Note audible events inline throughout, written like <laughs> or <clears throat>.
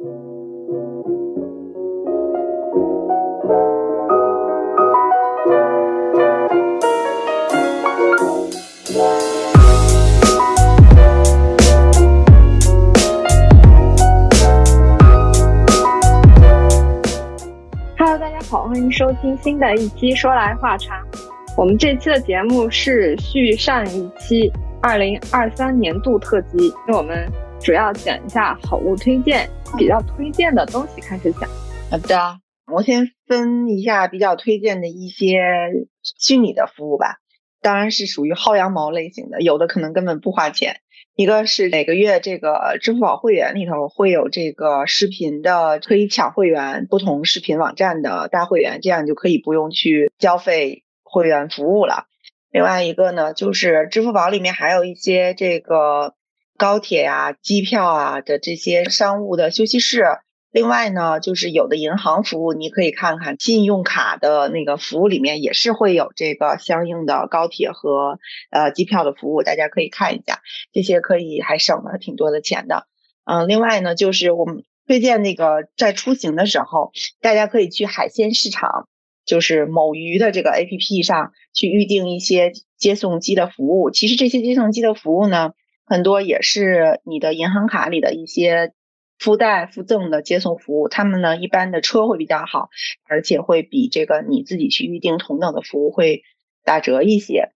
Hello，大家好，欢迎收听新的一期《说来话长》。我们这期的节目是续上一期二零二三年度特辑，我们主要讲一下好物推荐，比较推荐的东西开始讲。好的，我先分一下比较推荐的一些虚拟的服务吧，当然是属于薅羊毛类型的，有的可能根本不花钱。一个是每个月这个支付宝会员里头会有这个视频的可以抢会员，不同视频网站的大会员，这样就可以不用去交费。会员服务了，另外一个呢，就是支付宝里面还有一些这个高铁啊、机票啊的这些商务的休息室。另外呢，就是有的银行服务，你可以看看信用卡的那个服务里面也是会有这个相应的高铁和呃机票的服务，大家可以看一下，这些可以还省了挺多的钱的。嗯，另外呢，就是我们推荐那个在出行的时候，大家可以去海鲜市场。就是某鱼的这个 A P P 上去预定一些接送机的服务，其实这些接送机的服务呢，很多也是你的银行卡里的一些附带附赠的接送服务。他们呢，一般的车会比较好，而且会比这个你自己去预定同等的服务会打折一些。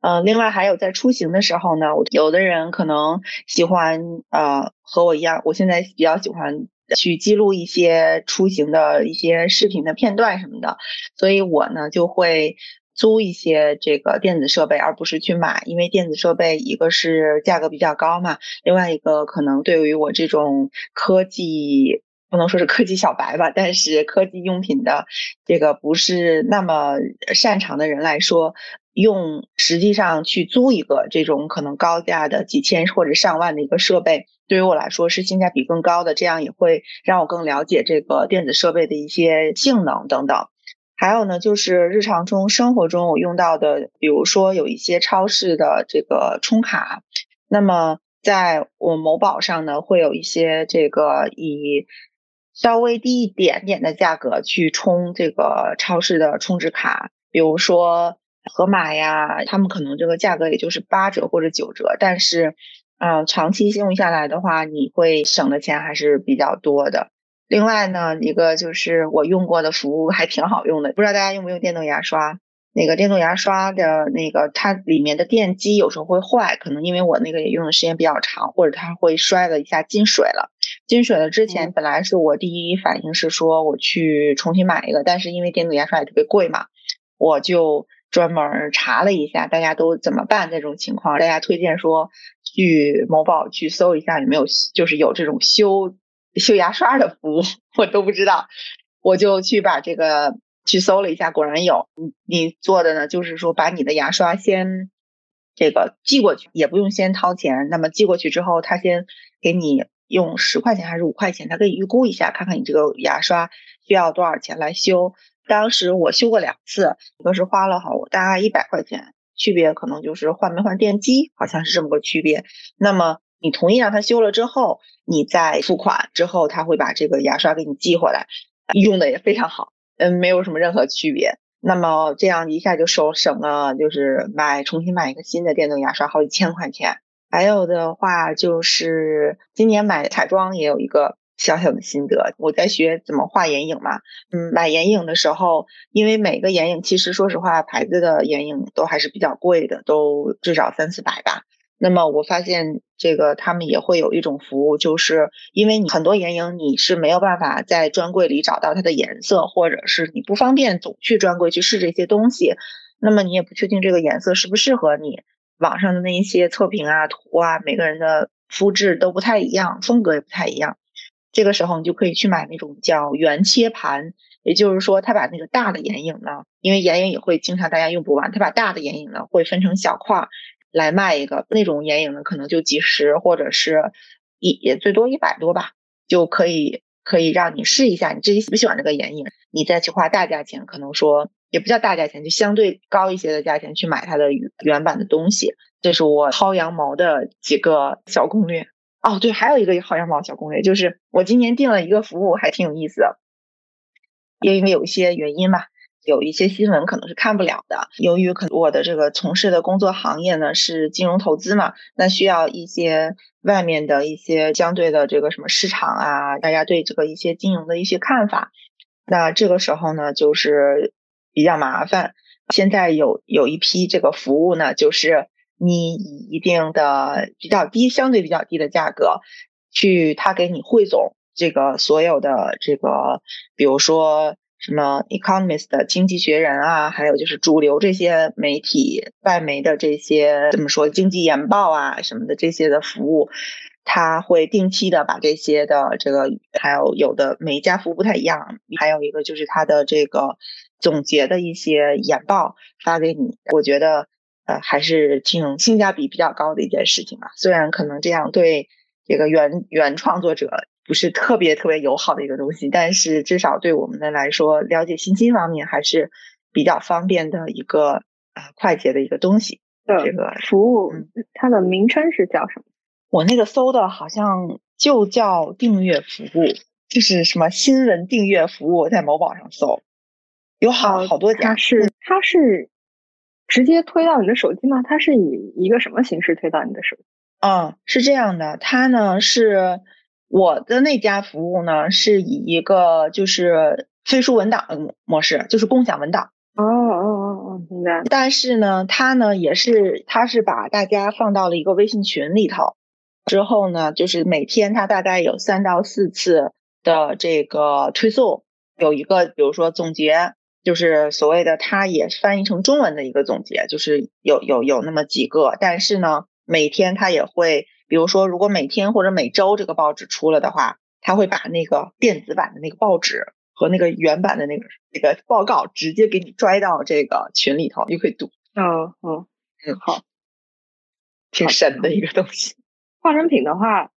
嗯，另外还有在出行的时候呢，有的人可能喜欢呃和我一样，我现在比较喜欢。去记录一些出行的一些视频的片段什么的，所以我呢就会租一些这个电子设备，而不是去买，因为电子设备一个是价格比较高嘛，另外一个可能对于我这种科技不能说是科技小白吧，但是科技用品的这个不是那么擅长的人来说。用实际上去租一个这种可能高价的几千或者上万的一个设备，对于我来说是性价比更高的，这样也会让我更了解这个电子设备的一些性能等等。还有呢，就是日常中生活中我用到的，比如说有一些超市的这个充卡，那么在我某宝上呢，会有一些这个以稍微低一点点的价格去充这个超市的充值卡，比如说。盒马呀，他们可能这个价格也就是八折或者九折，但是，嗯，长期用下来的话，你会省的钱还是比较多的。另外呢，一个就是我用过的服务还挺好用的，不知道大家用不用电动牙刷？那个电动牙刷的那个它里面的电机有时候会坏，可能因为我那个也用的时间比较长，或者它会摔了一下进水了。进水了之前，本来是我第一反应是说我去重新买一个，但是因为电动牙刷也特别贵嘛，我就。专门查了一下，大家都怎么办这种情况？大家推荐说去某宝去搜一下有没有，就是有这种修修牙刷的服务，我都不知道，我就去把这个去搜了一下，果然有。你你做的呢，就是说把你的牙刷先这个寄过去，也不用先掏钱。那么寄过去之后，他先给你用十块钱还是五块钱，他可以预估一下，看看你这个牙刷需要多少钱来修。当时我修过两次，一个是花了好大概一百块钱，区别可能就是换没换电机，好像是这么个区别。那么你同意让他修了之后，你再付款之后，他会把这个牙刷给你寄回来，<laughs> 用的也非常好，嗯，没有什么任何区别。那么这样一下就省省了，就是买重新买一个新的电动牙刷好几千块钱。还有的话就是今年买彩妆也有一个。小小的心得，我在学怎么画眼影嘛。嗯，买眼影的时候，因为每个眼影其实说实话，牌子的眼影都还是比较贵的，都至少三四百吧。那么我发现这个他们也会有一种服务，就是因为你很多眼影你是没有办法在专柜里找到它的颜色，或者是你不方便总去专柜去试这些东西，那么你也不确定这个颜色适不适合你。网上的那一些测评啊、图啊，每个人的肤质都不太一样，风格也不太一样。这个时候你就可以去买那种叫原切盘，也就是说，他把那个大的眼影呢，因为眼影也会经常大家用不完，他把大的眼影呢会分成小块来卖一个，那种眼影呢可能就几十或者是一也最多一百多吧，就可以可以让你试一下你自己喜不喜欢这个眼影，你再去花大价钱，可能说也不叫大价钱，就相对高一些的价钱去买它的原版的东西。这是我薅羊毛的几个小攻略。哦，对，还有一个薅羊毛小攻略，就是我今年订了一个服务，还挺有意思的，因为有一些原因吧。有一些新闻可能是看不了的，由于可我的这个从事的工作行业呢是金融投资嘛，那需要一些外面的一些相对的这个什么市场啊，大家对这个一些金融的一些看法，那这个时候呢就是比较麻烦。现在有有一批这个服务呢，就是你以一定的比较低、相对比较低的价格去他给你汇总这个所有的这个，比如说。什么 Economist 的经济学人啊，还有就是主流这些媒体外媒的这些怎么说经济研报啊什么的这些的服务，他会定期的把这些的这个，还有有的每一家服务不太一样，还有一个就是他的这个总结的一些研报发给你，我觉得呃还是挺性价比比较高的一件事情吧。虽然可能这样对这个原原创作者。不是特别特别友好的一个东西，但是至少对我们的来说，了解信息方面还是比较方便的一个呃快捷的一个东西。这个服务它的名称是叫什么？我那个搜的好像就叫订阅服务，就是什么新闻订阅服务，在某宝上搜，有好好多家。它是它是直接推到你的手机吗？它是以一个什么形式推到你的手机？嗯，是这样的，它呢是。我的那家服务呢，是以一个就是飞书文档的模式，就是共享文档。哦哦哦哦，明白。但是呢，它呢也是，它是把大家放到了一个微信群里头，之后呢，就是每天它大概有三到四次的这个推送，有一个比如说总结，就是所谓的它也翻译成中文的一个总结，就是有有有那么几个，但是呢，每天它也会。比如说，如果每天或者每周这个报纸出了的话，他会把那个电子版的那个报纸和那个原版的那个那个报告直接给你拽到这个群里头，你可以读。哦哦，嗯，好，挺神的一个东西。<laughs> 化妆品的话，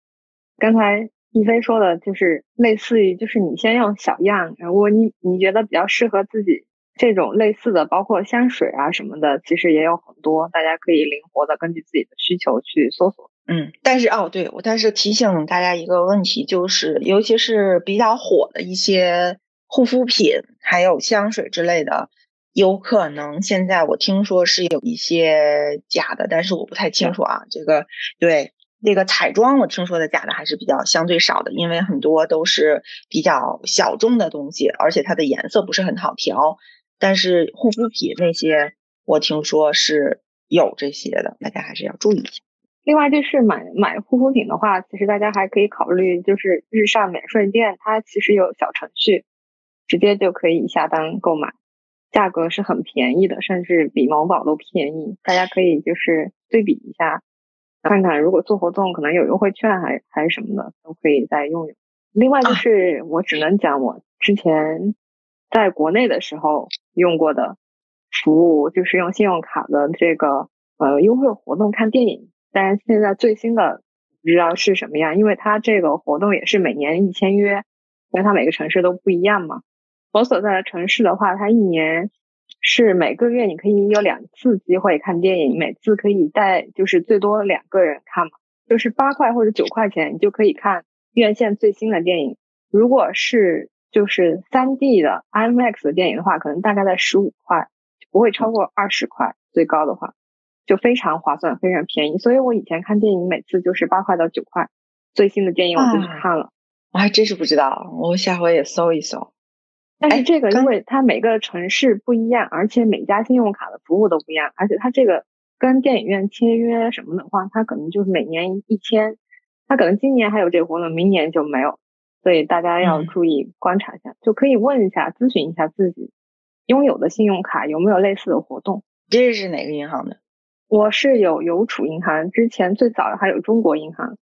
刚才一飞说的就是类似于，就是你先用小样，如果你你觉得比较适合自己这种类似的，包括香水啊什么的，其实也有很多，大家可以灵活的根据自己的需求去搜索。嗯，但是哦，对我，但是提醒大家一个问题，就是尤其是比较火的一些护肤品，还有香水之类的，有可能现在我听说是有一些假的，但是我不太清楚啊。这个对那个彩妆，我听说的假的还是比较相对少的，因为很多都是比较小众的东西，而且它的颜色不是很好调。但是护肤品那些，我听说是有这些的，大家还是要注意一下。另外就是买买护肤品的话，其实大家还可以考虑，就是日上免税店，它其实有小程序，直接就可以下单购买，价格是很便宜的，甚至比某宝都便宜。大家可以就是对比一下，看看如果做活动可能有优惠券还还是什么的，都可以再用用。另外就是我只能讲我之前在国内的时候用过的服务，就是用信用卡的这个呃优惠活动看电影。但是现在最新的不知道是什么样，因为它这个活动也是每年一签约，因为它每个城市都不一样嘛。我所在的城市的话，它一年是每个月你可以有两次机会看电影，每次可以带就是最多两个人看嘛，就是八块或者九块钱你就可以看院线最新的电影。如果是就是三 D 的 IMAX 的电影的话，可能大概在十五块，不会超过二十块，最高的话。就非常划算，非常便宜，所以我以前看电影每次就是八块到九块，最新的电影我就去看了。我还真是不知道，我下回也搜一搜。但是这个，因为它每个城市不一样，而且每家信用卡的服务都不一样，而且它这个跟电影院签约什么的话，它可能就是每年一签，它可能今年还有这个活动，明年就没有，所以大家要注意观察一下，就可以问一下、咨询一下自己拥有的信用卡有没有类似的活动。这是哪个银行的？我是有邮储银行，之前最早还有中国银行。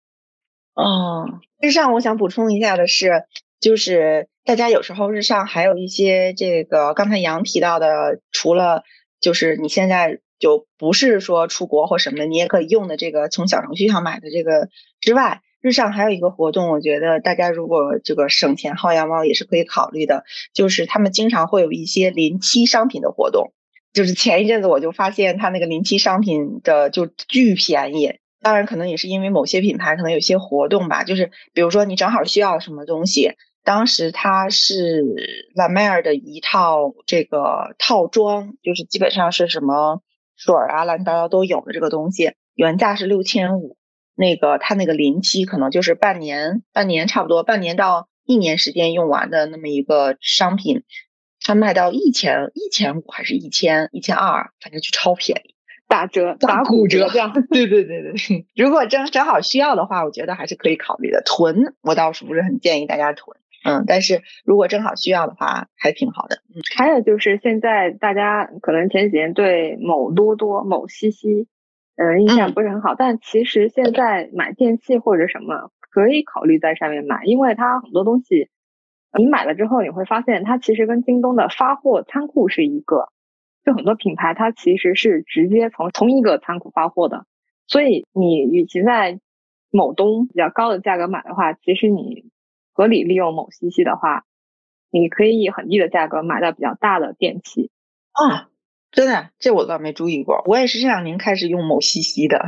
哦，日上我想补充一下的是，就是大家有时候日上还有一些这个刚才杨提到的，除了就是你现在就不是说出国或什么的，你也可以用的这个从小程序上买的这个之外，日上还有一个活动，我觉得大家如果这个省钱薅羊毛也是可以考虑的，就是他们经常会有一些临期商品的活动。就是前一阵子我就发现他那个临期商品的就巨便宜，当然可能也是因为某些品牌可能有些活动吧，就是比如说你正好需要什么东西，当时它是兰麦尔的一套这个套装，就是基本上是什么水啊乱七八糟都有的这个东西，原价是六千五，那个它那个临期可能就是半年，半年差不多半年到一年时间用完的那么一个商品，它卖到一千一千五还是一千一千二，反正就超便宜。打折打骨折这样。<laughs> 对对对对，如果正正好需要的话，我觉得还是可以考虑的。囤我倒是不是很建议大家囤，嗯，但是如果正好需要的话，还挺好的。嗯，还有就是现在大家可能前几年对某多多、某西西，嗯，印象不是很好，但其实现在买电器或者什么可以考虑在上面买，因为它很多东西你买了之后，你会发现它其实跟京东的发货仓库是一个。就很多品牌，它其实是直接从同一个仓库发货的，所以你与其在某东比较高的价格买的话，其实你合理利用某西西的话，你可以以很低的价格买到比较大的电器。啊，真的，这我倒没注意过。我也是这两年开始用某西西的，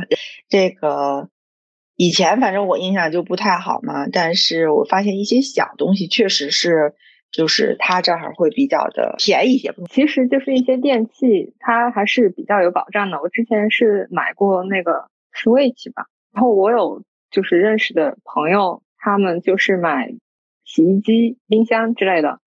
这个以前反正我印象就不太好嘛，但是我发现一些小东西确实是。就是它这儿会比较的便宜一些，其实就是一些电器，它还是比较有保障的。我之前是买过那个 Switch 吧，然后我有就是认识的朋友，他们就是买洗衣机、冰箱之类的，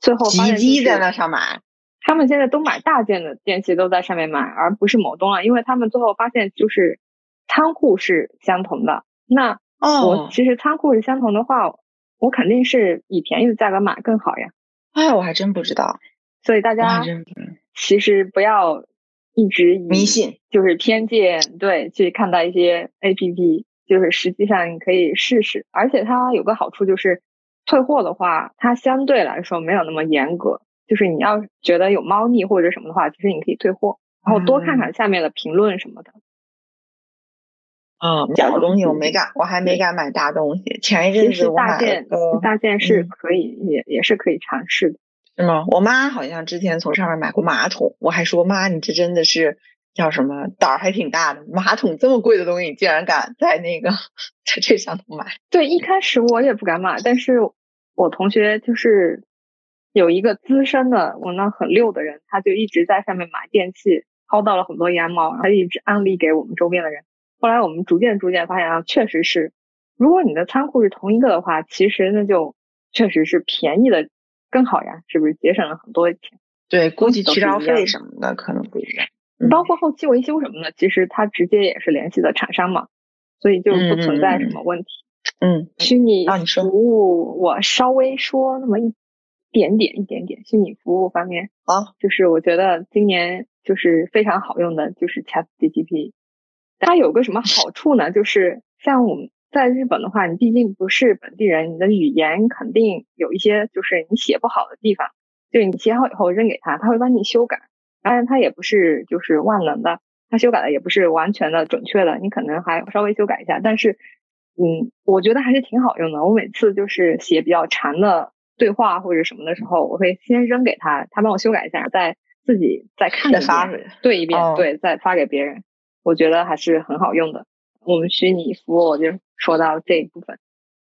最后洗衣机在那上买，他们现在都买大件的电器都在上面买，而不是某东了，因为他们最后发现就是仓库是相同的。那我其实仓库是相同的话。我肯定是以便宜的价格买更好呀！哎，我还真不知道。所以大家其实不要一直迷信，就是偏见对去看待一些 A P P，就是实际上你可以试试。而且它有个好处就是，退货的话，它相对来说没有那么严格。就是你要觉得有猫腻或者什么的话，其实你可以退货，然后多看看下面的评论什么的。嗯，小东西我没敢，我还没敢买大东西。前一阵子我买件，大件是可以，也也是可以尝试的，是吗？我妈好像之前从上面买过马桶，我还说妈，你这真的是叫什么胆儿还挺大的，马桶这么贵的东西，你竟然敢在那个在这上头买？对，一开始我也不敢买，但是我同学就是有一个资深的，我那很溜的人，他就一直在上面买电器，薅到了很多羊毛，他一直安利给我们周边的人。后来我们逐渐逐渐发现啊，确实是，如果你的仓库是同一个的话，其实那就确实是便宜的更好呀，是不是节省了很多钱？对，估计渠道费什么的可能不一样，包括后期维修什么的，其实它直接也是联系的厂商嘛，所以就不存在什么问题。嗯，虚拟服务我稍微说那么一点点一点点，虚拟服务方面啊，就是我觉得今年就是非常好用的，就是 ChatGPT。它有个什么好处呢？就是像我们在日本的话，你毕竟不是本地人，你的语言肯定有一些就是你写不好的地方。就你写好以后扔给他，他会帮你修改。当然，他也不是就是万能的，他修改的也不是完全的准确的，你可能还稍微修改一下。但是，嗯，我觉得还是挺好用的。我每次就是写比较长的对话或者什么的时候，我会先扔给他，他帮我修改一下，再自己再看一遍，对一遍，对，再发给别人。我觉得还是很好用的。我们虚拟服务我就说到这一部分。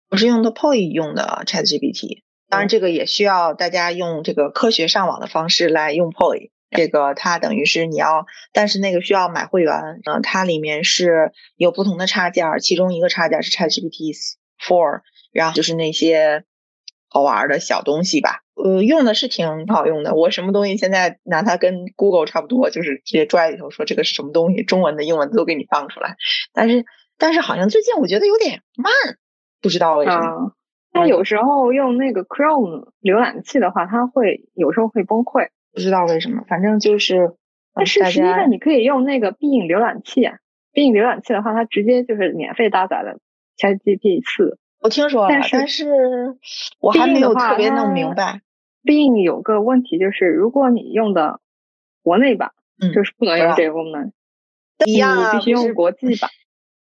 我是用的 POE 用的 ChatGPT，当然这个也需要大家用这个科学上网的方式来用 POE。这个它等于是你要，但是那个需要买会员。嗯，它里面是有不同的插件，其中一个插件是 ChatGPT Four，然后就是那些好玩的小东西吧。呃，用的是挺好用的。我什么东西现在拿它跟 Google 差不多，就是直接拽里头说这个是什么东西，中文的、英文的都给你放出来。但是，但是好像最近我觉得有点慢，不知道为什么。它有时候用那个 Chrome 浏览器的话，它会有时候会崩溃，不知道为什么。反正就是，但是实际上你可以用那个 Bing 浏览器啊，Bing 浏览器的话，它直接就是免费搭载了 ChatGPT 四。我听说了，但是我还没有特别弄明白。并有个问题就是，如果你用的国内版，就是不能用这个功能，一样啊，必须用国际版。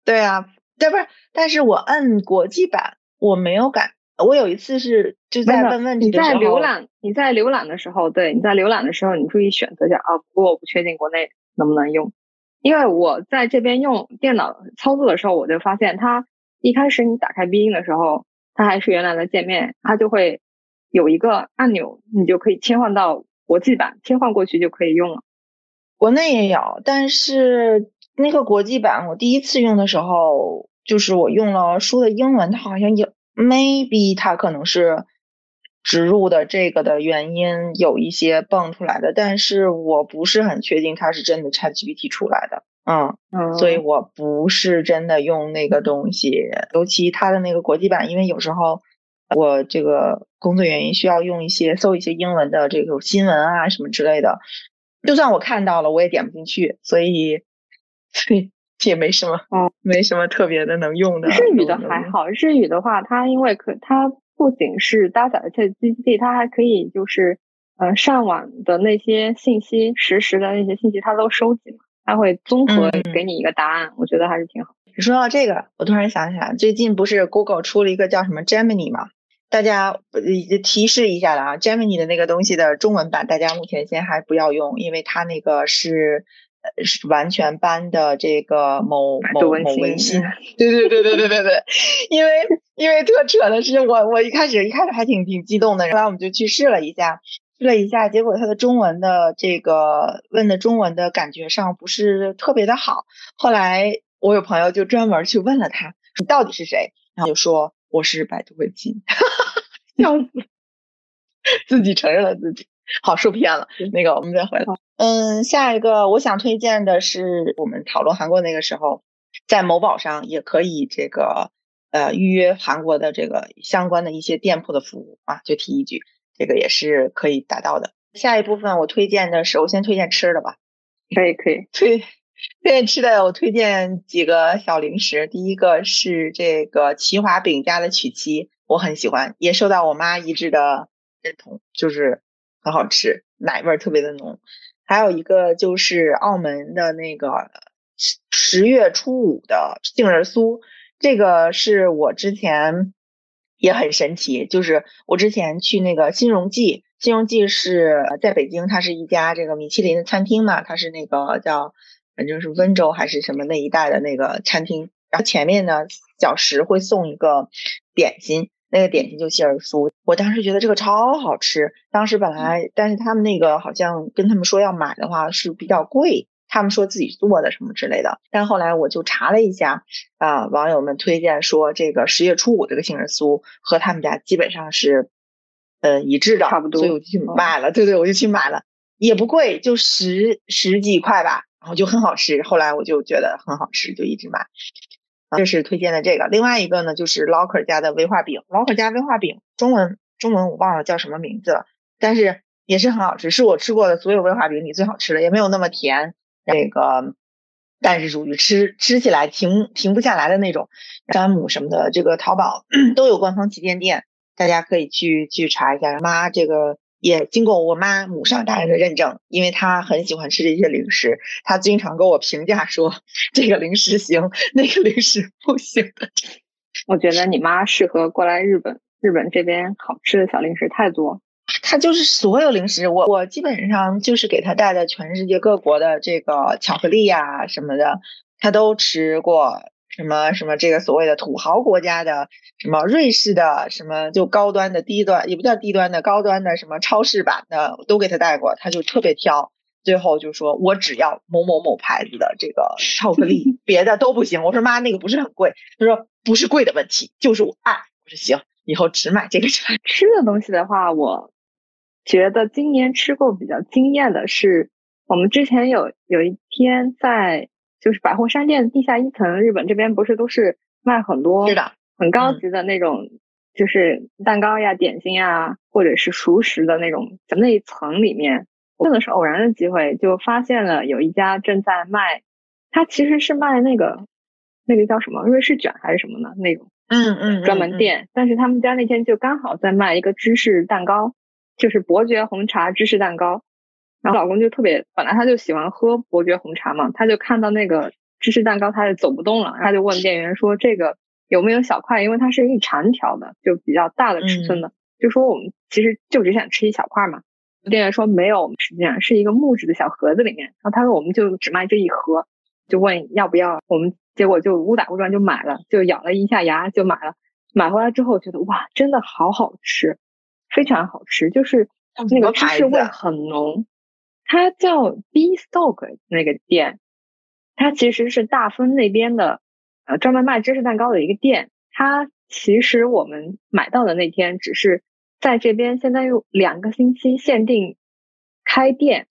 对啊，对不是？但是我摁国际版，我没有改。我有一次是就在问问题的时候，你在浏览，你在浏览的时候，对，你在浏览的时候，你注意选择一下啊。不过我不确定国内能不能用，因为我在这边用电脑操作的时候，我就发现它一开始你打开必应的时候，它还是原来的界面，它就会有一个按钮，你就可以切换到国际版，切换过去就可以用了。国内也有，但是那个国际版我第一次用的时候，就是我用了书的英文，它好像有 maybe 它可能是。植入的这个的原因有一些蹦出来的，但是我不是很确定它是真的 ChatGPT 出来的，嗯嗯，所以我不是真的用那个东西，尤其它的那个国际版，因为有时候我这个工作原因需要用一些搜一些英文的这种新闻啊什么之类的，就算我看到了，我也点不进去，所以所以也没什么，嗯，没什么特别的能用的。日语的还好，日语的话，它因为可它。不仅是搭载的这 GPT，它还可以就是，呃，上网的那些信息，实时的那些信息，它都收集嘛，它会综合给你一个答案，我觉得还是挺好。你说到这个，我突然想起来，最近不是 Google 出了一个叫什么 Gemini 吗？大家提示一下了啊，Gemini 的那个东西的中文版，大家目前先还不要用，因为它那个是。是完全搬的这个某某某文心，对对对对对对对，因为因为特扯的是，我我一开始一开始还挺挺激动的，后来我们就去试了一下，试了一下，结果他的中文的这个问的中文的感觉上不是特别的好。后来我有朋友就专门去问了他，你到底是谁？然后就说我是百度文心，<laughs> 笑死，<laughs> 自己承认了自己。好，受骗了。那个，我们再回来。嗯，下一个我想推荐的是，我们讨论韩国那个时候，在某宝上也可以这个呃预约韩国的这个相关的一些店铺的服务啊，就提一句，这个也是可以达到的。下一部分我推荐的是，我先推荐吃的吧。可以，可以推推荐吃的，我推荐几个小零食。第一个是这个奇华饼家的曲奇，我很喜欢，也受到我妈一致的认同，就是。很好吃，奶味儿特别的浓。还有一个就是澳门的那个十月初五的杏仁酥，这个是我之前也很神奇。就是我之前去那个新荣记，新荣记是在北京，它是一家这个米其林的餐厅嘛，它是那个叫反正是温州还是什么那一带的那个餐厅。然后前面呢小时会送一个点心。那个点心就杏仁酥，我当时觉得这个超好吃。当时本来，但是他们那个好像跟他们说要买的话是比较贵，他们说自己做的什么之类的。但后来我就查了一下，啊，网友们推荐说这个十月初五这个杏仁酥和他们家基本上是，呃，一致的，差不多。所以我就去买了，对对，我就去买了，也不贵，就十十几块吧，然后就很好吃。后来我就觉得很好吃，就一直买。这是推荐的这个，另外一个呢就是 Locker 家的威化饼，Locker 家威化饼，中文中文我忘了叫什么名字了，但是也是很好吃，是我吃过的所有威化饼里最好吃的，也没有那么甜，那个但是属于吃吃起来停停不下来的那种。山姆什么的，这个淘宝 <clears throat> 都有官方旗舰店，大家可以去去查一下。妈，这个。也经过我妈母上大人的认证，因为她很喜欢吃这些零食，她经常给我评价说这个零食行，那个零食不行。我觉得你妈适合过来日本，日本这边好吃的小零食太多。她就是所有零食，我我基本上就是给他带的全世界各国的这个巧克力呀什么的，他都吃过。什么什么这个所谓的土豪国家的什么瑞士的什么就高端的低端也不叫低端的高端的什么超市版的都给他带过，他就特别挑，最后就说我只要某某某牌子的这个巧克力，<laughs> 别的都不行。我说妈，那个不是很贵。他说不是贵的问题，就是我爱。我说行，以后只买这个。吃的东西的话，我觉得今年吃过比较惊艳的是，我们之前有有一天在。就是百货商店地下一层，日本这边不是都是卖很多是的很高级的那种，就是蛋糕呀、点心呀，或者是熟食的那种。在那一层里面，真的是偶然的机会，就发现了有一家正在卖，它其实是卖那个那个叫什么瑞士卷还是什么的那种，嗯嗯，专门店。但是他们家那天就刚好在卖一个芝士蛋糕，就是伯爵红茶芝士蛋糕。然后老公就特别，本来他就喜欢喝伯爵红茶嘛，他就看到那个芝士蛋糕，他就走不动了，他就问店员说：“这个有没有小块？因为它是一长条的，就比较大的尺寸的。”就说我们其实就只想吃一小块嘛。店员说没有，我们实际上是一个木质的小盒子里面。然后他说我们就只卖这一盒。就问要不要，我们结果就误打误撞就买了，就咬了一下牙就买了。买回来之后觉得哇，真的好好吃，非常好吃，就是那个芝士味很浓。它叫 B Stock 那个店，它其实是大丰那边的，呃，专门卖芝士蛋糕的一个店。它其实我们买到的那天只是在这边，现在有两个星期限定开店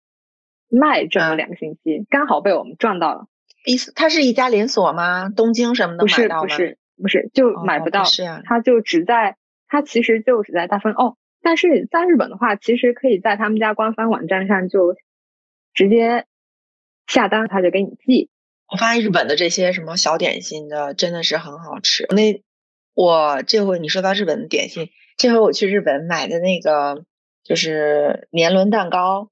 卖这么两个星期，刚好被我们撞到了。B 它是一家连锁吗？东京什么的买到吗？不是，不是。不是，就买不到。是啊，它就只在，它其实就只在大丰哦。但是在日本的话，其实可以在他们家官方网站上就直接下单，他就给你寄。我发现日本的这些什么小点心的真的是很好吃。那我这回你说到日本的点心，这回我去日本买的那个就是年轮蛋糕，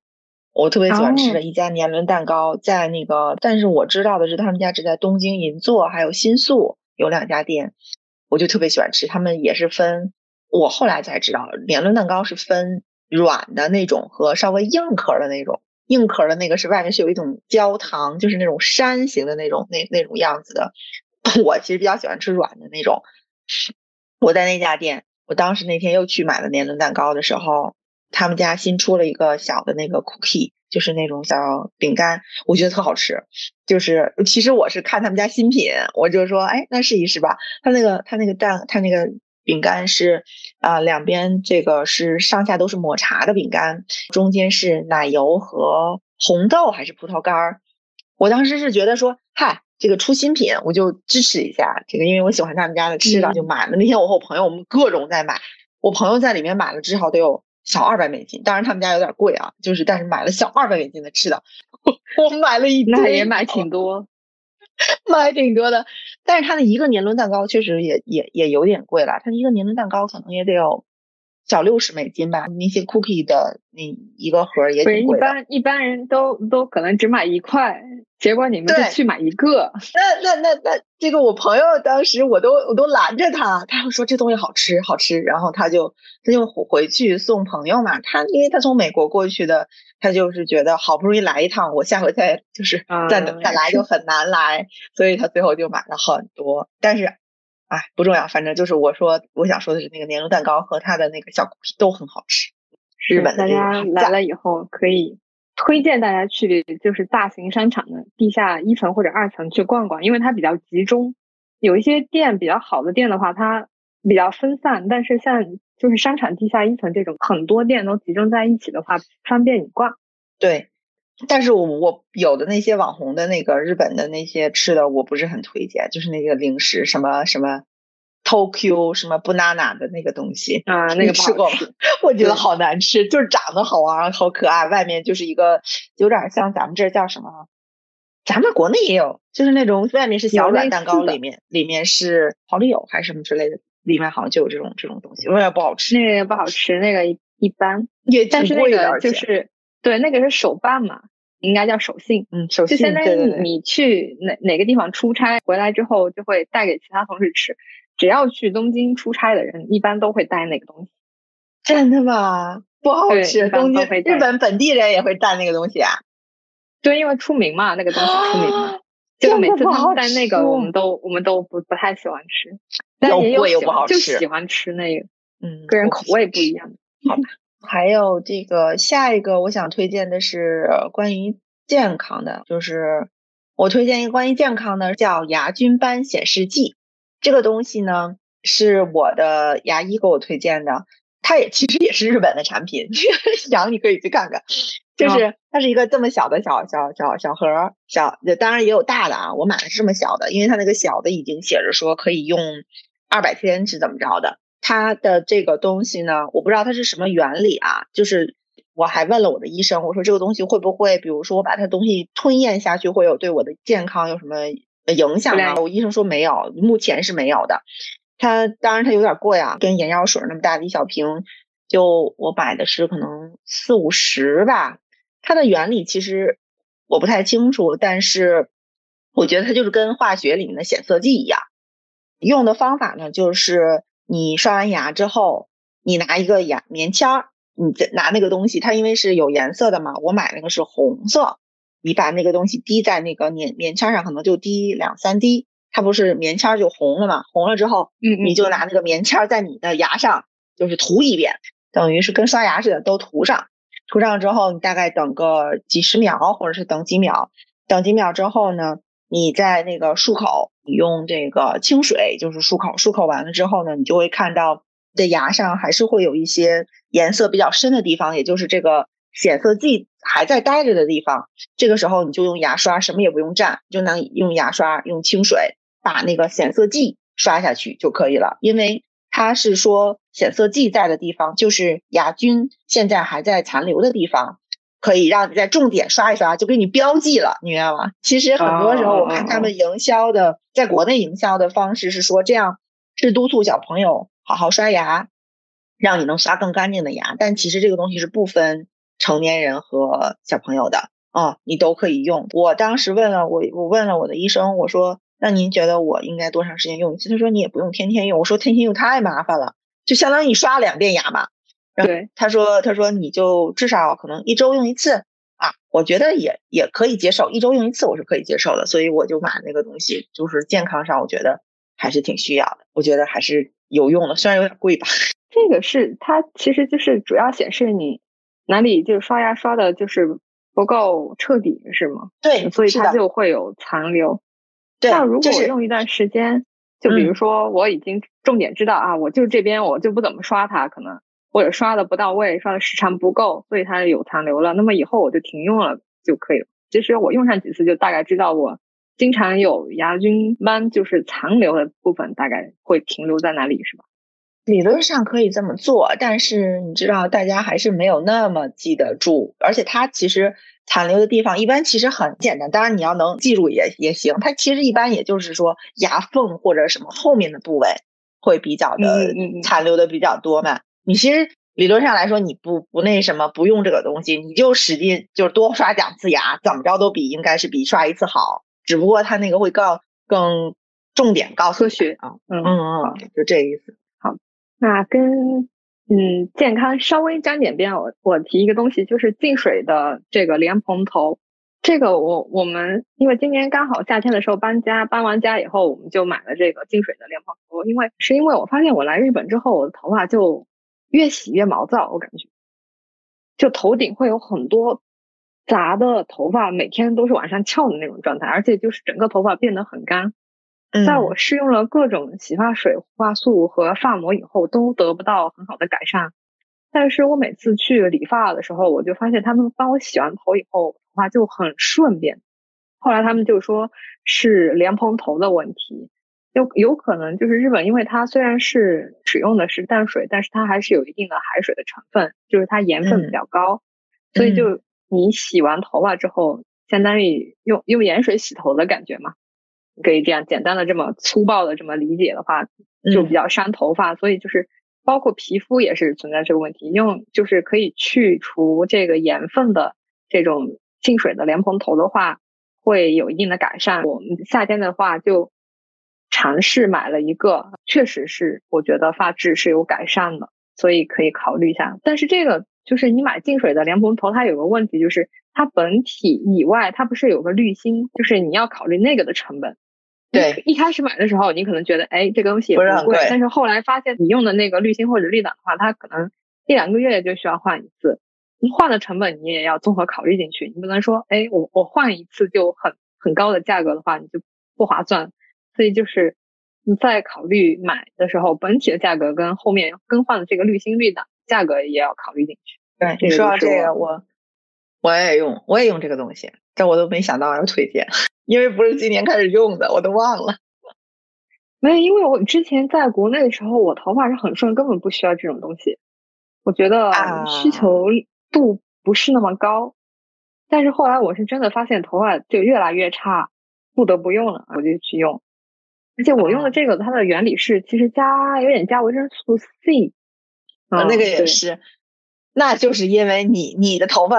我特别喜欢吃的一家年轮蛋糕，在那个，但是我知道的是他们家只在东京银座还有新宿。有两家店，我就特别喜欢吃。他们也是分，我后来才知道，年轮蛋糕是分软的那种和稍微硬壳的那种。硬壳的那个是外面是有一种焦糖，就是那种山形的那种那那种样子的。<laughs> 我其实比较喜欢吃软的那种。我在那家店，我当时那天又去买了年轮蛋糕的时候，他们家新出了一个小的那个 cookie。就是那种小饼干，我觉得特好吃。就是其实我是看他们家新品，我就说，哎，那试一试吧。他那个他那个蛋，他那个饼干是啊，两边这个是上下都是抹茶的饼干，中间是奶油和红豆还是葡萄干儿。我当时是觉得说，嗨，这个出新品，我就支持一下这个，因为我喜欢他们家的吃的，就买了。那天我和我朋友我们各种在买，我朋友在里面买了至少得有。小二百美金，当然他们家有点贵啊，就是但是买了小二百美金的吃的，<laughs> 我买了一那也买挺多，<laughs> 买挺多的，但是它的一个年轮蛋糕确实也也也有点贵了，它一个年轮蛋糕可能也得有小六十美金吧，那些 cookie 的那一个盒也挺贵的，一般一般人都都可能只买一块。结果你们就去买一个，那那那那这个我朋友当时我都我都拦着他，他说这东西好吃好吃，然后他就他就回去送朋友嘛，他因为他从美国过去的，他就是觉得好不容易来一趟，我下回再就是再再来就很难来，所以他最后就买了很多。但是，哎不重要，反正就是我说我想说的是那个年轮蛋糕和他的那个小果皮都很好吃。日本大家来了以后可以。推荐大家去就是大型商场的地下一层或者二层去逛逛，因为它比较集中。有一些店比较好的店的话，它比较分散。但是像就是商场地下一层这种很多店都集中在一起的话，方便你逛。对，但是我我有的那些网红的那个日本的那些吃的，我不是很推荐，就是那个零食什么什么。Tokyo 什么 banana 的那个东西啊，那个吃过吗？<laughs> 我觉得好难吃，就是长得好玩，好可爱，外面就是一个有点像咱们这叫什么？咱们国内也有，就是那种外面是小软蛋糕，里面里面是桃李油还是什么之类的，里面好像就有这种这种东西，我也不好吃。那个不好吃，那个一般，也但是那个就是对，那个是手办嘛，应该叫手信。嗯，手信。就相当于你去哪哪个地方出差回来之后，就会带给其他同事吃。只要去东京出差的人，一般都会带那个东西。真的吗？不好吃。东京日本本地人也会带那个东西啊？对，因为出名嘛，那个东西出名嘛。就每次他们带那个，我们都我们都不不太喜欢吃。但也有喜欢就喜欢吃那个。嗯，个人口味不一样。好吧。还有这个下一个，我想推荐的是关于健康的，就是我推荐一个关于健康的，叫牙菌斑显示剂。这个东西呢，是我的牙医给我推荐的，它也其实也是日本的产品，<laughs> 想你可以去看看。就是它是一个这么小的小小小小盒，小当然也有大的啊，我买的是这么小的，因为它那个小的已经写着说可以用二百天是怎么着的。它的这个东西呢，我不知道它是什么原理啊，就是我还问了我的医生，我说这个东西会不会，比如说我把它东西吞咽下去，会有对我的健康有什么？影响啊？我医生说没有，目前是没有的。它当然它有点贵啊，跟眼药水那么大的一小瓶，就我买的是可能四五十吧。它的原理其实我不太清楚，但是我觉得它就是跟化学里面的显色剂一样。用的方法呢，就是你刷完牙之后，你拿一个牙棉签儿，你拿那个东西，它因为是有颜色的嘛，我买那个是红色。你把那个东西滴在那个棉棉签上，可能就滴两三滴，它不是棉签就红了嘛？红了之后，嗯你就拿那个棉签在你的牙上就是涂一遍，等于是跟刷牙似的都涂上。涂上之后，你大概等个几十秒，或者是等几秒，等几秒之后呢，你在那个漱口，你用这个清水就是漱口，漱口完了之后呢，你就会看到这牙上还是会有一些颜色比较深的地方，也就是这个显色剂还在待着的地方。这个时候你就用牙刷，什么也不用蘸，就能用牙刷用清水把那个显色剂刷下去就可以了，因为。它是说显色剂在的地方，就是牙菌现在还在残留的地方，可以让你在重点刷一刷，就给你标记了，你明白吗？其实很多时候我看他们营销的，在国内营销的方式是说这样是督促小朋友好好刷牙，让你能刷更干净的牙。但其实这个东西是不分成年人和小朋友的啊，你都可以用。我当时问了我，我问了我的医生，我说。那您觉得我应该多长时间用一次？他说你也不用天天用。我说天天用太麻烦了，就相当于你刷两遍牙嘛。对，他说他说你就至少可能一周用一次啊，我觉得也也可以接受，一周用一次我是可以接受的，所以我就买那个东西，就是健康上我觉得还是挺需要的，我觉得还是有用的，虽然有点贵吧。<laughs> 这个是它其实就是主要显示你哪里就是刷牙刷的就是不够彻底，是吗？对，所以它就会有残留。对那如果用一段时间，就比如说我已经重点知道啊，我就这边我就不怎么刷它，可能或者刷的不到位，刷的时长不够，所以它有残留了。那么以后我就停用了就可以了。其实我用上几次就大概知道我经常有牙菌斑，就是残留的部分大概会停留在哪里，是吧？理论上可以这么做，但是你知道大家还是没有那么记得住，而且它其实。残留的地方一般其实很简单，当然你要能记住也也行。它其实一般也就是说牙缝或者什么后面的部位会比较的残留的比较多嘛。你其实理论上来说，你不不那什么不用这个东西，你就使劲就是多刷两次牙，怎么着都比应该是比刷一次好。只不过它那个会更更重点告诉学啊，嗯嗯嗯，就这意思。好，那跟。嗯，健康稍微沾点边。我我提一个东西，就是净水的这个莲蓬头。这个我我们因为今年刚好夏天的时候搬家，搬完家以后我们就买了这个净水的莲蓬头。因为是因为我发现我来日本之后，我的头发就越洗越毛躁，我感觉就头顶会有很多杂的头发，每天都是往上翘的那种状态，而且就是整个头发变得很干。在我试用了各种洗发水、护发素和发膜以后，都得不到很好的改善。但是我每次去理发的时候，我就发现他们帮我洗完头以后，头发就很顺便。后来他们就说是莲蓬头的问题，有有可能就是日本，因为它虽然是使用的是淡水，但是它还是有一定的海水的成分，就是它盐分比较高，所以就你洗完头发之后，相当于用用盐水洗头的感觉嘛。可以这样简单的这么粗暴的这么理解的话，就比较伤头发，所以就是包括皮肤也是存在这个问题。用就是可以去除这个盐分的这种净水的莲蓬头的话，会有一定的改善。我们夏天的话就尝试买了一个，确实是我觉得发质是有改善的，所以可以考虑一下。但是这个就是你买净水的莲蓬头，它有个问题就是。它本体以外，它不是有个滤芯，就是你要考虑那个的成本。对，一开始买的时候，你可能觉得，哎，这个东西也不贵，但是后来发现，你用的那个滤芯或者滤档的话，它可能一两个月就需要换一次，你换的成本你也要综合考虑进去。你不能说，哎，我我换一次就很很高的价格的话，你就不划算。所以就是你在考虑买的时候，本体的价格跟后面更换的这个滤芯滤档价格也要考虑进去。对，你说到这个我。我也用，我也用这个东西，这我都没想到要推荐，因为不是今年开始用的，我都忘了。没有，因为我之前在国内的时候，我头发是很顺，根本不需要这种东西。我觉得需求度不是那么高，但是后来我是真的发现头发就越来越差，不得不用了，我就去用。而且我用的这个，它的原理是其实加有点加维生素 C，啊，那个也是，那就是因为你你的头发。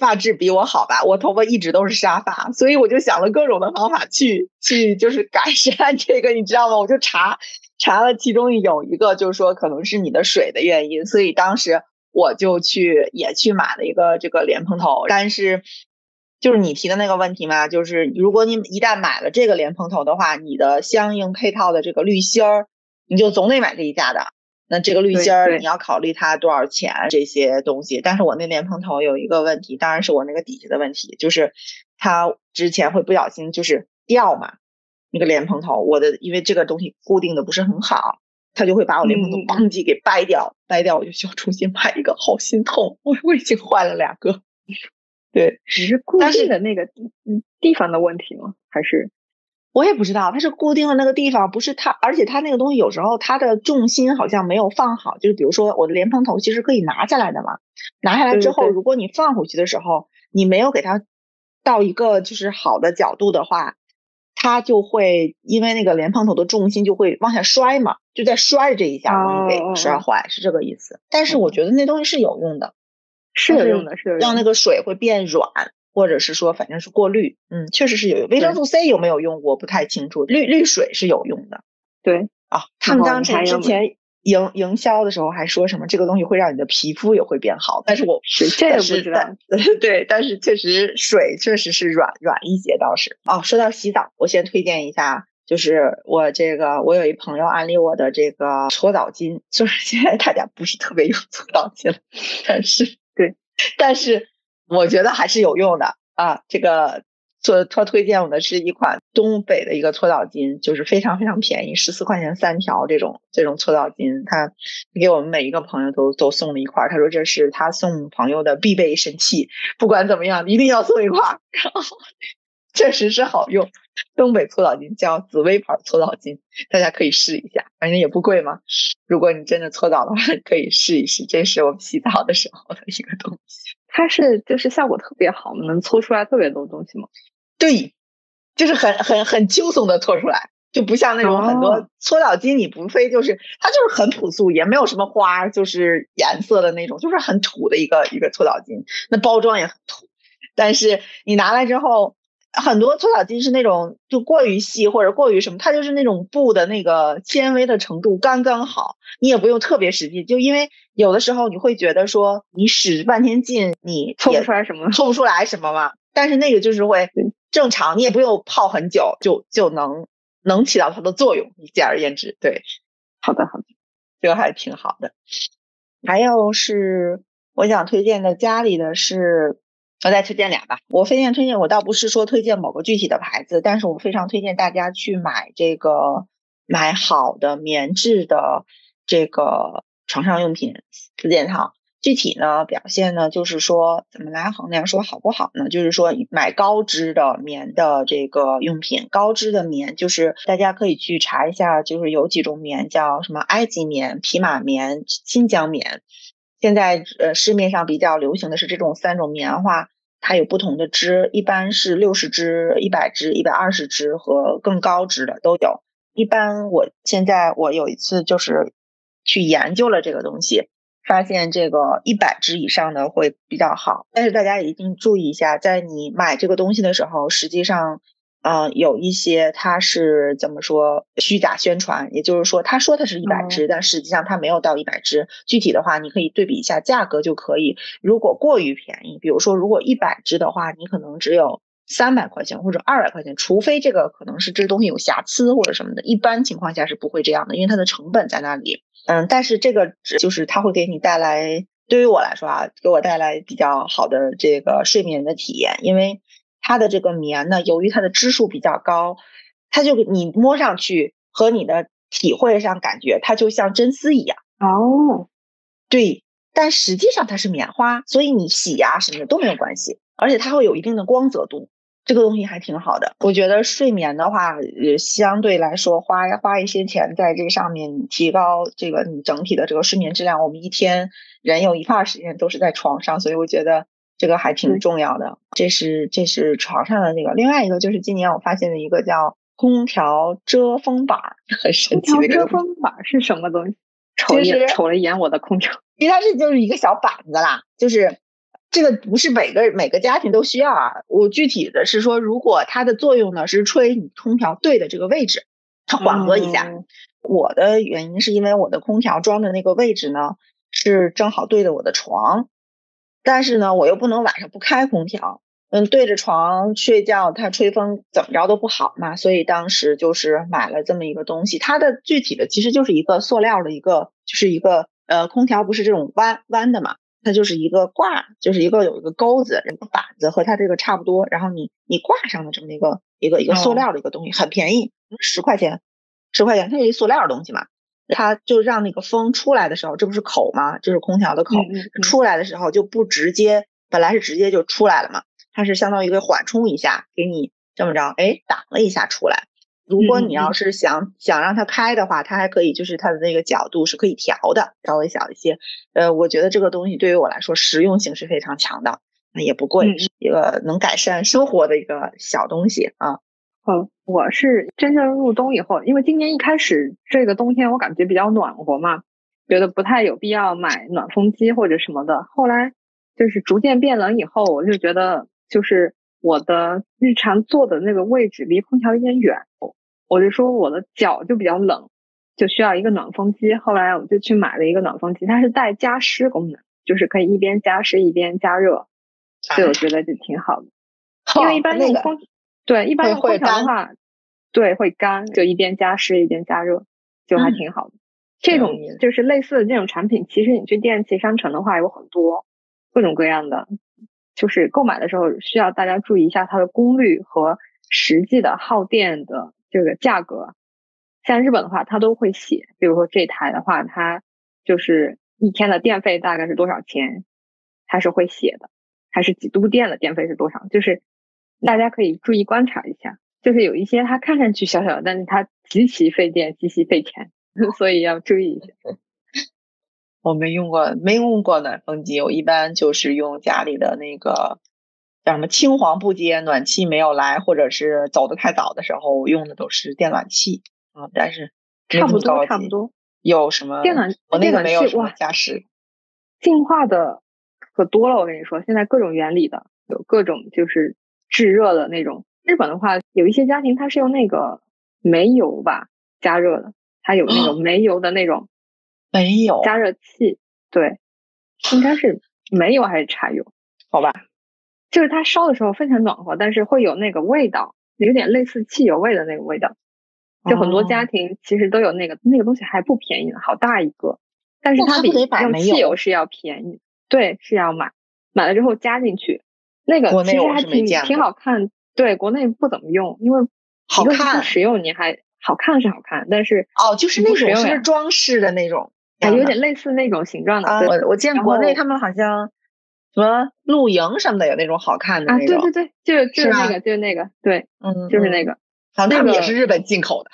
发质比我好吧，我头发一直都是沙发，所以我就想了各种的方法去去就是改善 <laughs> 这个，你知道吗？我就查查了，其中有一个就是说可能是你的水的原因，所以当时我就去也去买了一个这个莲蓬头，但是就是你提的那个问题嘛，就是如果你一旦买了这个莲蓬头的话，你的相应配套的这个滤芯儿，你就总得买这一家的。那这个滤芯儿你要考虑它多少钱这些东西。但是我那莲蓬头有一个问题，当然是我那个底下的问题，就是它之前会不小心就是掉嘛，那个莲蓬头，我的因为这个东西固定的不是很好，它就会把我莲蓬头邦叽给掰掉，掰掉我就需要重新买一个，好心痛。我我已经换了两个。<laughs> 对，只是固定的那个地地方的问题吗？还是我也不知道，它是固定的那个地方，不是它，而且它那个东西有时候它的重心好像没有放好。就是比如说我的莲蓬头其实可以拿下来的嘛，拿下来之后，如果你放回去的时候，你没有给它到一个就是好的角度的话，它就会因为那个莲蓬头的重心就会往下摔嘛，就在摔这一下容易给摔坏，是这个意思。但是我觉得那东西是有用的。是有用的，是让那个水会变软，或者是说反正是过滤，嗯，确实是有用。维生素 C 有没有用？我不太清楚。滤滤水是有用的。对啊，他们当时之前营营销的时候还说什么这个东西会让你的皮肤也会变好，但是我是这个不知道。<laughs> 对，但是确实水确实是软软一些，倒是。哦，说到洗澡，我先推荐一下，就是我这个我有一朋友安利我的这个搓澡巾，<laughs> 就是现在大家不是特别用搓澡巾了，但是对。但是我觉得还是有用的啊！这个做他推荐我的是一款东北的一个搓澡巾，就是非常非常便宜，十四块钱三条这种这种搓澡巾。他给我们每一个朋友都都送了一块，他说这是他送朋友的必备神器，不管怎么样一定要送一块。<laughs> 然后确实是好用，东北搓澡巾叫紫薇牌搓澡巾，大家可以试一下，反正也不贵嘛。如果你真的搓澡的话，可以试一试。这是我们洗澡的时候的一个东西，它是就是效果特别好，能搓出来特别多东西吗？对，就是很很很轻松的搓出来，就不像那种很多搓澡巾，你不非就是它就是很朴素，也没有什么花，就是颜色的那种，就是很土的一个一个搓澡巾，那包装也很土，但是你拿来之后。很多搓澡巾是那种就过于细或者过于什么，它就是那种布的那个纤维的程度刚刚好，你也不用特别使劲，就因为有的时候你会觉得说你使半天劲，你搓不出来什么，搓不出来什么嘛。但是那个就是会正常，你也不用泡很久，就就能能起到它的作用。简而言之，对，好的好的，这个还挺好的。还有是我想推荐的家里的是。我再推荐俩吧。我非常推荐，我倒不是说推荐某个具体的牌子，但是我非常推荐大家去买这个买好的棉质的这个床上用品四件套。具体呢表现呢，就是说怎么来衡量说好不好呢？就是说买高支的棉的这个用品，高支的棉就是大家可以去查一下，就是有几种棉叫什么埃及棉、匹马棉、新疆棉。现在呃市面上比较流行的是这种三种棉花，它有不同的支，一般是六十支、一百支、一百二十支和更高支的都有。一般我现在我有一次就是去研究了这个东西，发现这个一百支以上的会比较好。但是大家一定注意一下，在你买这个东西的时候，实际上。嗯，有一些它是怎么说虚假宣传，也就是说，他说他是一百支，但实际上它没有到一百支。具体的话，你可以对比一下价格就可以。如果过于便宜，比如说如果一百支的话，你可能只有三百块钱或者二百块钱，除非这个可能是这东西有瑕疵或者什么的，一般情况下是不会这样的，因为它的成本在那里。嗯，但是这个就是它会给你带来，对于我来说啊，给我带来比较好的这个睡眠的体验，因为。它的这个棉呢，由于它的支数比较高，它就你摸上去和你的体会上感觉，它就像真丝一样。哦，对，但实际上它是棉花，所以你洗呀什么的都没有关系，而且它会有一定的光泽度，这个东西还挺好的。我觉得睡眠的话，呃，相对来说花花一些钱在这上面，提高这个你整体的这个睡眠质量。我们一天人有一半时间都是在床上，所以我觉得。这个还挺重要的，这是这是床上的那个，另外一个就是今年我发现的一个叫空调遮风板，<laughs> 很神奇的遮风板是什么东西？瞅一眼，瞅了一眼我的空调，因为它是就是一个小板子啦，就是这个不是每个每个家庭都需要啊。我具体的是说，如果它的作用呢是吹你空调对的这个位置，它缓和一下。我的原因是因为我的空调装的那个位置呢是正好对着我的床。但是呢，我又不能晚上不开空调，嗯，对着床睡觉，它吹风怎么着都不好嘛，所以当时就是买了这么一个东西。它的具体的其实就是一个塑料的一个，就是一个呃，空调不是这种弯弯的嘛，它就是一个挂，就是一个有一个钩子，一个板子和它这个差不多，然后你你挂上的这么一个一个一个塑料的一个东西，很便宜，十块钱，十块钱，它是一塑料的东西嘛，它就让那个风出来的时候，这不是口吗？这是空调的口，出来的时候就不直接，本来是直接就出来了嘛。它是相当于一个缓冲一下，给你这么着，哎，挡了一下出来。如果你要是想想让它开的话，它还可以，就是它的那个角度是可以调的，稍微小一些。呃，我觉得这个东西对于我来说实用性是非常强的，也不贵，一个能改善生活的一个小东西啊。嗯，我是真正入冬以后，因为今年一开始这个冬天我感觉比较暖和嘛，觉得不太有必要买暖风机或者什么的。后来就是逐渐变冷以后，我就觉得。就是我的日常坐的那个位置离空调有点远，我就说我的脚就比较冷，就需要一个暖风机。后来我就去买了一个暖风机，它是带加湿功能，就是可以一边加湿一边加热，所以我觉得就挺好的。<laughs> 因为一般用空对一般用空调的话，对会干，就一边加湿一边加热，就还挺好的。这种就是类似的这种产品，其实你去电器商城的话有很多各种各样的。就是购买的时候需要大家注意一下它的功率和实际的耗电的这个价格。像日本的话，它都会写，比如说这台的话，它就是一天的电费大概是多少钱，它是会写的，还是几度电的电费是多少，就是大家可以注意观察一下。就是有一些它看上去小小的，但是它极其费电、极其费钱，<laughs> 所以要注意一下。<laughs> 我没用过，没用过暖风机。我一般就是用家里的那个叫什么青黄不接，暖气没有来，或者是走的太早的时候用的都是电暖气啊。但是差不多差不多。有什么电暖？我那个没有什么加湿。进化的可多了，我跟你说，现在各种原理的，有各种就是制热的那种。日本的话，有一些家庭它是用那个煤油吧加热的，它有那种煤油的那种。煤油加热器，对，应该是煤油还是柴油？好吧，就是它烧的时候非常暖和，但是会有那个味道，有点类似汽油味的那个味道。就很多家庭其实都有那个那个东西，还不便宜呢，好大一个，但是它比用汽油是要便宜。对，是要买，买了之后加进去，那个其实还挺挺好看。对，国内不怎么用，因为好看实用，你还。好看是好看，但是哦，就是那种是装饰的那种，哎，有点类似那种形状的。我我见国内他们好像什么露营什么的有那种好看的那种。啊，对对对，就是就是那个，就是那个，对，嗯，就是那个。好像他们也是日本进口的。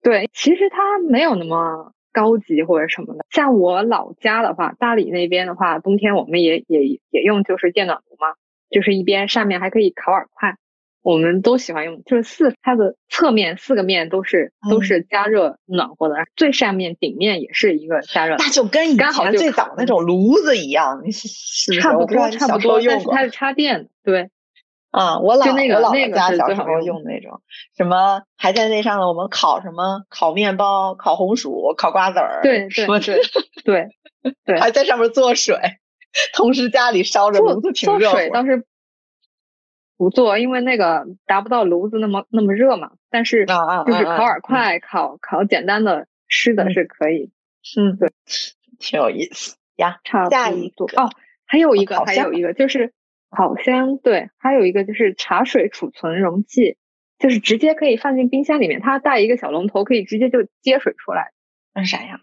对，其实它没有那么高级或者什么的。像我老家的话，大理那边的话，冬天我们也也也用就是电暖炉嘛，就是一边上面还可以烤饵块。我们都喜欢用，就是四它的侧面四个面都是都是加热暖和的，最上面顶面也是一个加热，那就跟以前最早那种炉子一样，差不多差不多，但是它是插电的，对，啊，我老我姥姥家小时候用那种，什么还在那上头我们烤什么烤面包、烤红薯、烤瓜子儿，<laughs> 对对对对对，还在上面做水，同时家里烧着炉子挺热当时。不做，因为那个达不到炉子那么那么热嘛。但是就是烤饵块、烤烤简单的吃的是可以。嗯，对，挺有意思呀。下一个哦，还有一个，还有一个就是烤箱。对，还有一个就是茶水储存容器，就是直接可以放进冰箱里面。它带一个小龙头，可以直接就接水出来。那是啥呀？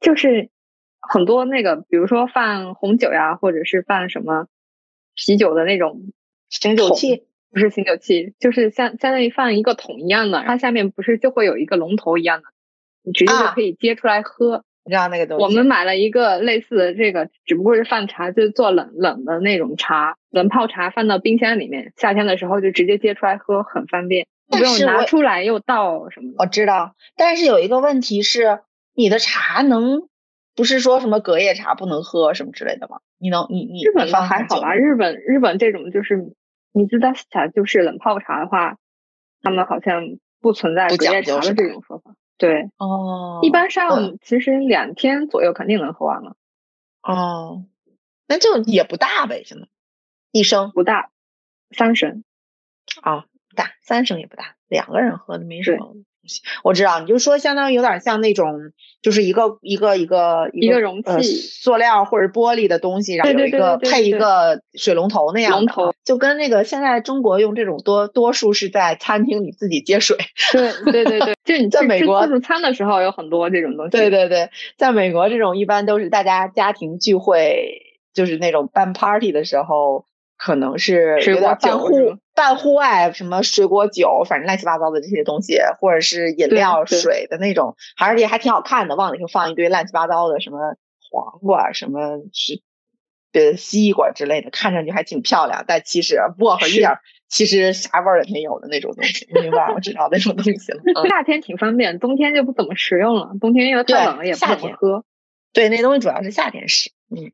就是很多那个，比如说放红酒呀，或者是放什么啤酒的那种。醒酒器不是醒酒器，就是相相当于放一个桶一样的，它下面不是就会有一个龙头一样的，你直接就可以接出来喝。你知道那个东西？我们买了一个类似的这个，只不过是放茶，就是做冷冷的那种茶，冷泡茶放到冰箱里面，夏天的时候就直接接出来喝，很方便，不用拿出来又倒什么的。我知道，但是有一个问题是，你的茶能不是说什么隔夜茶不能喝什么之类的吗？你能你你日本的还好吧？日本日本这种就是。你知道茶就是冷泡茶的话，他们好像不存在隔夜茶的这种说法。对，哦，一般上其实两天左右肯定能喝完了。哦，那就也不大呗，现在一升不大，三升。啊，不大，三升也不大，两个人喝的没什么。我知道，你就说相当于有点像那种，就是一个一个一个一个容器，塑料或者玻璃的东西，然后有一个配一个水龙头那样龙头，就跟那个现在中国用这种多多数是在餐厅里自己接水。对对对对，<laughs> 就你在美国自助餐的时候有很多这种东西。对对对，在美国这种一般都是大家家庭聚会，就是那种办 party 的时候。可能是有点半户半户外，什么水果酒，反正乱七八糟的这些东西，或者是饮料水的那种，而且还挺好看的。往里头放一堆乱七八糟的什么黄瓜，什么是呃西瓜之类的，看上去还挺漂亮，但其实薄荷一点其实啥味儿也没有的那种东西。明白？我知道那种东西了。<laughs> 夏天挺方便，冬天就不怎么实用了。冬天因为太冷了，也不怎么喝。对，那东西主要是夏天使。嗯，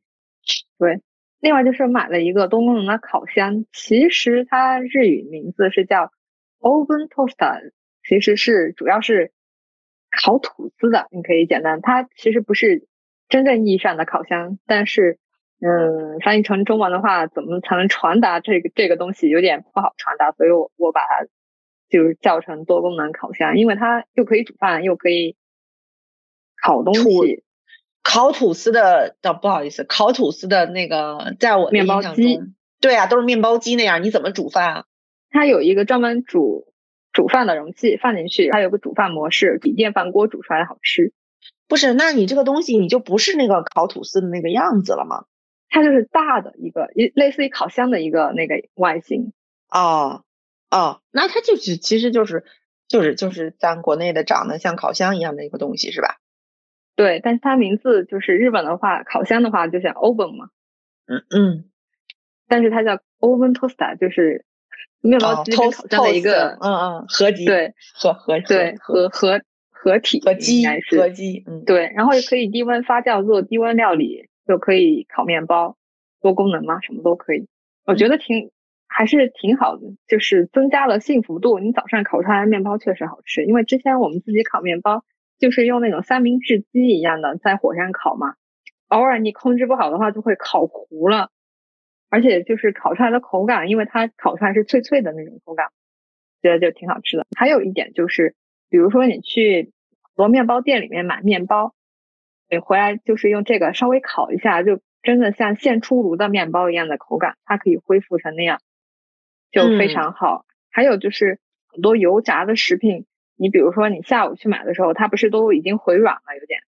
对。另外就是买了一个多功能的烤箱，其实它日语名字是叫 Oven Toaster，其实是主要是烤吐司的。你可以简单，它其实不是真正意义上的烤箱，但是嗯，翻译成中文的话，怎么才能传达这个这个东西有点不好传达，所以我我把它就是叫成多功能烤箱，因为它又可以煮饭，又可以烤东西。烤吐司的，的不好意思，烤吐司的那个，在我面包机，对啊，都是面包机那样，你怎么煮饭啊？它有一个专门煮煮饭的容器，放进去，它有个煮饭模式，比电饭锅煮出来的好吃。不是，那你这个东西你就不是那个烤吐司的那个样子了吗？它就是大的一个，一类似于烤箱的一个那个外形。哦哦，那它就是其实就是就是就是咱国内的长得像烤箱一样的一个东西，是吧？对，但是它名字就是日本的话，烤箱的话就叫 oven 嘛，嗯嗯，但是它叫 oven toaster，就是面包机跟烤箱的一个，嗯嗯，合集，对，合合对合合合体，合机，合机，嗯，对，然后也可以低温发酵做低温料理，就可以烤面包，多功能嘛，什么都可以，我觉得挺还是挺好的，就是增加了幸福度。你早上烤出来的面包确实好吃，因为之前我们自己烤面包。就是用那种三明治机一样的在火上烤嘛，偶尔你控制不好的话就会烤糊了，而且就是烤出来的口感，因为它烤出来是脆脆的那种口感，觉得就挺好吃的。还有一点就是，比如说你去很多面包店里面买面包，你回来就是用这个稍微烤一下，就真的像现出炉的面包一样的口感，它可以恢复成那样，就非常好。还有就是很多油炸的食品。你比如说，你下午去买的时候，它不是都已经回软了有点，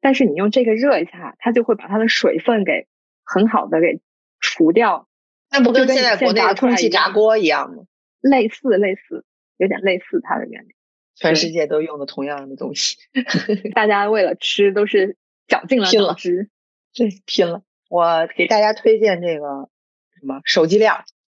但是你用这个热一下，它就会把它的水分给很好的给除掉。那不跟现在国内的空气炸锅一样吗？类似，类似，有点类似它的原理。全世界都用的同样的东西，<laughs> 大家为了吃都是绞尽了脑汁，对，拼了。我给大家推荐这个什么手机链，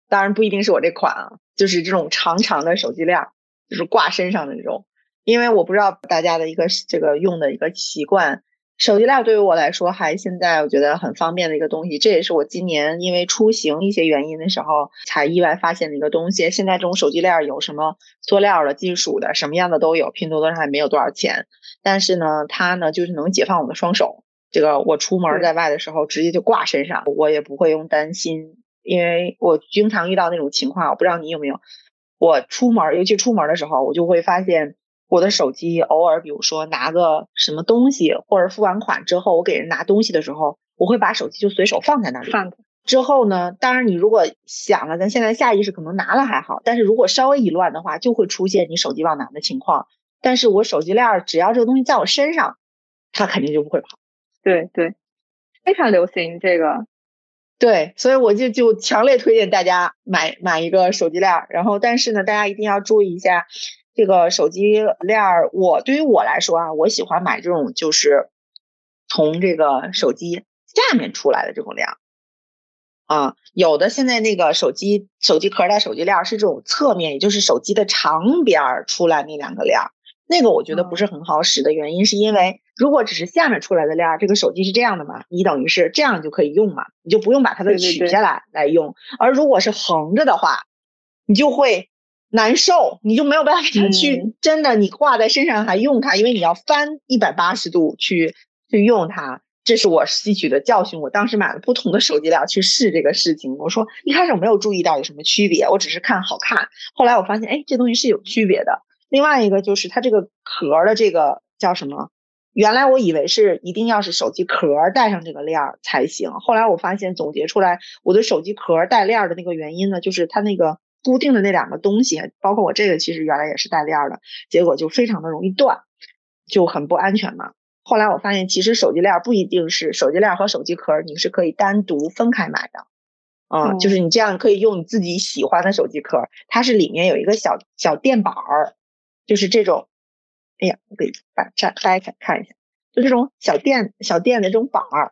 当然不一定是我这款啊，就是这种长长的手机链。就是挂身上的那种，因为我不知道大家的一个这个用的一个习惯，手机链对于我来说还现在我觉得很方便的一个东西，这也是我今年因为出行一些原因的时候才意外发现的一个东西。现在这种手机链有什么塑料的、金属的，什么样的都有，拼多多上还没有多少钱，但是呢，它呢就是能解放我的双手，这个我出门在外的时候直接就挂身上，我也不会用担心，因为我经常遇到那种情况，我不知道你有没有。我出门，尤其出门的时候，我就会发现我的手机偶尔，比如说拿个什么东西，或者付完款之后，我给人拿东西的时候，我会把手机就随手放在那里。放之后呢，当然你如果想了，咱现在下意识可能拿了还好，但是如果稍微一乱的话，就会出现你手机忘拿的情况。但是我手机链只要这个东西在我身上，它肯定就不会跑。对对，非常流行这个。对，所以我就就强烈推荐大家买买一个手机链儿，然后但是呢，大家一定要注意一下这个手机链儿。我对于我来说啊，我喜欢买这种就是从这个手机下面出来的这种链儿啊。有的现在那个手机手机壳带手机链儿是这种侧面，也就是手机的长边儿出来那两个链儿。那个我觉得不是很好使的原因，是因为如果只是下面出来的链儿，这个手机是这样的嘛，你等于是这样就可以用嘛，你就不用把它的取下来来用。而如果是横着的话，你就会难受，你就没有办法去真的你挂在身上还用它，因为你要翻一百八十度去去用它。这是我吸取的教训。我当时买了不同的手机链去试这个事情。我说一开始我没有注意到有什么区别，我只是看好看。后来我发现，哎，这东西是有区别的。另外一个就是它这个壳的这个叫什么？原来我以为是一定要是手机壳带上这个链儿才行。后来我发现总结出来，我的手机壳带链儿的那个原因呢，就是它那个固定的那两个东西，包括我这个其实原来也是带链儿的，结果就非常的容易断，就很不安全嘛。后来我发现，其实手机链不一定是手机链和手机壳，你是可以单独分开买的。嗯，就是你这样可以用你自己喜欢的手机壳，它是里面有一个小小垫板儿，就是这种。哎呀，我给把摘掰开看一下，就这种小垫小垫的这种板儿，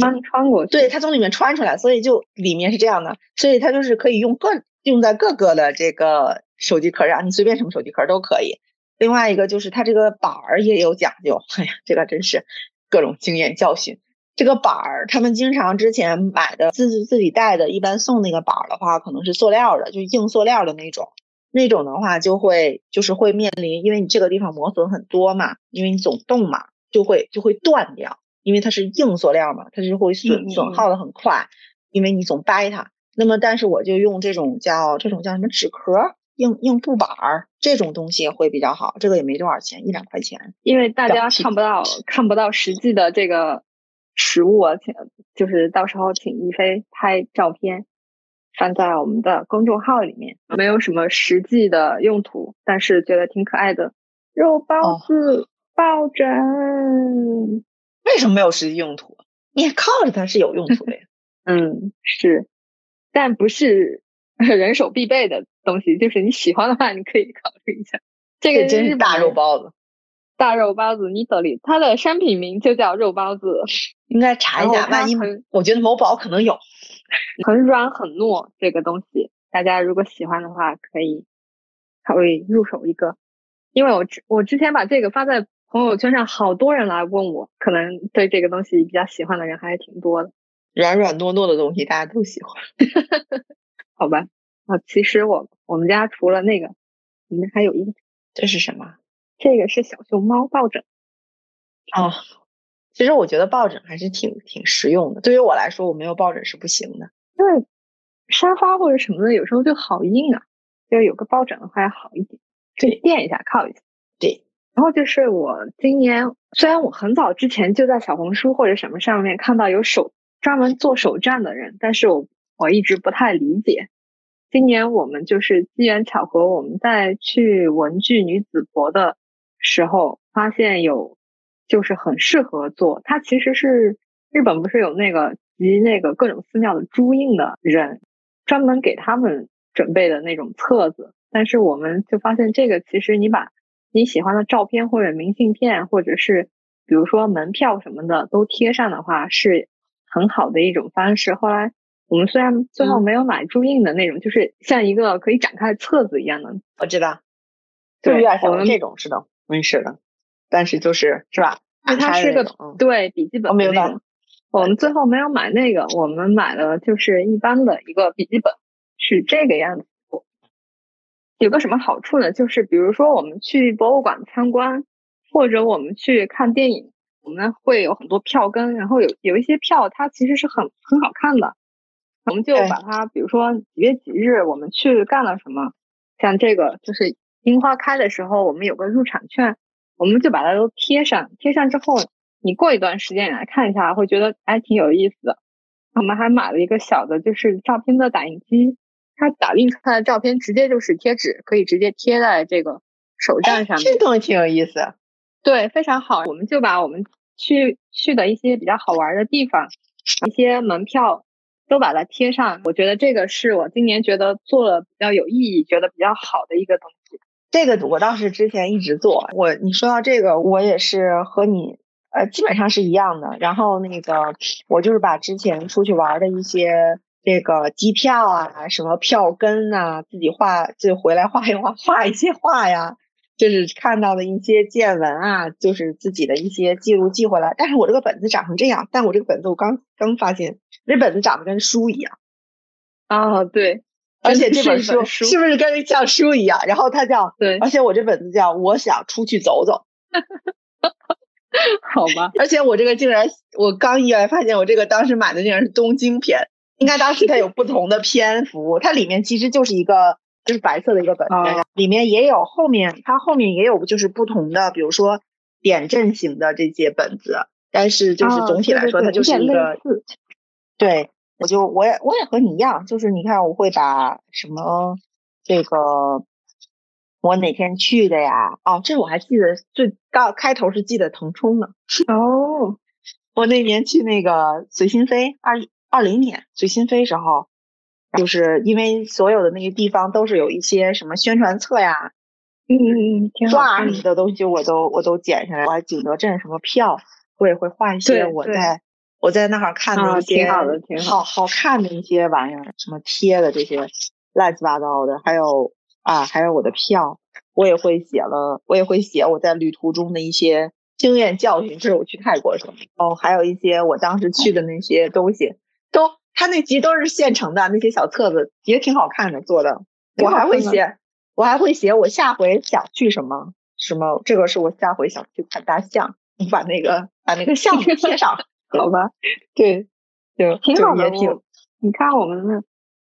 帮你穿过去。对，它从里面穿出来，所以就里面是这样的，所以它就是可以用各用在各个的这个手机壳上，你随便什么手机壳都可以。另外一个就是它这个板儿也有讲究，哎呀，这个真是各种经验教训。这个板儿，他们经常之前买的自自己带的，一般送那个板儿的话，可能是塑料的，就硬塑料的那种。那种的话就会就是会面临，因为你这个地方磨损很多嘛，因为你总动嘛，就会就会断掉，因为它是硬塑料嘛，它就会损损耗的很快，因为你总掰它。那么，但是我就用这种叫这种叫什么纸壳硬硬布板儿这种东西会比较好，这个也没多少钱，一两块钱。因为大家看不到看不到实际的这个实物，请就是到时候请一飞拍照片。放在我们的公众号里面，没有什么实际的用途，但是觉得挺可爱的。肉包子抱枕，为什么没有实际用途？你靠着它是有用途的呀。<laughs> 嗯，是，但不是 <laughs> 人手必备的东西。就是你喜欢的话，你可以考虑一下。这个真是大肉包子，大肉包子，你得里它的商品名就叫肉包子，应该查一下。万一我觉得某宝可能有。很软很糯，这个东西大家如果喜欢的话，可以考虑入手一个。因为我之我之前把这个发在朋友圈上，好多人来问我，可能对这个东西比较喜欢的人还是挺多的。软软糯糯的东西大家都喜欢，<laughs> 好吧？啊，其实我我们家除了那个，我们还有一个，这是什么？这个是小熊猫抱枕。哦。其实我觉得抱枕还是挺挺实用的。对于我来说，我没有抱枕是不行的，因为沙发或者什么的有时候就好硬啊，就有个抱枕的话要好一点，就垫一下靠一下。对。然后就是我今年，虽然我很早之前就在小红书或者什么上面看到有手专门做手账的人，但是我我一直不太理解。今年我们就是机缘巧合，我们在去文具女子博的时候发现有。就是很适合做，它其实是日本不是有那个集那个各种寺庙的珠印的人，专门给他们准备的那种册子。但是我们就发现这个其实你把你喜欢的照片或者明信片，或者是比如说门票什么的都贴上的话，是很好的一种方式。后来我们虽然最后没有买珠印的那种，就是像一个可以展开的册子一样的，我知道，就有点像这种似的纹饰的。但是就是是吧？它是个对笔记本那种。我们最后没有买那个，我们买了就是一般的一个笔记本，是这个样子。有个什么好处呢？就是比如说我们去博物馆参观，或者我们去看电影，我们会有很多票根，然后有有一些票它其实是很很好看的，我们就把它，比如说几月几日我们去干了什么，像这个就是樱花开的时候，我们有个入场券。我们就把它都贴上，贴上之后，你过一段时间你来看一下，会觉得还挺有意思的。我们还买了一个小的，就是照片的打印机，它打印出来的照片直接就是贴纸，可以直接贴在这个手账上面。这东西挺有意思，对，非常好。我们就把我们去去的一些比较好玩的地方，一些门票都把它贴上。我觉得这个是我今年觉得做了比较有意义、觉得比较好的一个东西。这个我倒是之前一直做，我你说到这个，我也是和你呃基本上是一样的。然后那个我就是把之前出去玩的一些这个机票啊、什么票根啊，自己画就回来画一画，画一些画呀，就是看到的一些见闻啊，就是自己的一些记录寄回来。但是我这个本子长成这样，但我这个本子我刚刚发现，这本子长得跟书一样。啊，对。而且这本书是不是跟 <laughs> 像书一样？然后它叫对，而且我这本子叫我想出去走走。<laughs> 好吧。而且我这个竟然，我刚意外发现，我这个当时买的竟然是东京篇。应该当时它有不同的篇幅，它里面其实就是一个就是白色的一个本子，里面也有后面它后面也有就是不同的，比如说点阵型的这些本子，但是就是总体来说它就是一个，对，我就我也我也和你一样，就是你看我会把什么这个我哪天去的呀？哦，这我还记得最刚开头是记得腾冲呢。<laughs> 哦，我那年去那个随心飞二。二零年随心飞时候，就是因为所有的那个地方都是有一些什么宣传册呀，嗯嗯嗯，画什么的东西，我都我都剪下来。我还景德镇什么票，我也会画一些我在我在那儿看的一些好好看的一些玩意儿，什么贴的这些乱七八糟的，还有啊，还有我的票，我也会写了，我也会写我在旅途中的一些经验教训，就是我去泰国时候，哦，还有一些我当时去的那些东西。都，他那集都是现成的，那些小册子也挺好看的，做的。我还会写，我还会写，我下回想去什么什么，这个是我下回想去看大象，你把那个把那个项目贴上，好吧？对，就挺好的。挺，你看我们的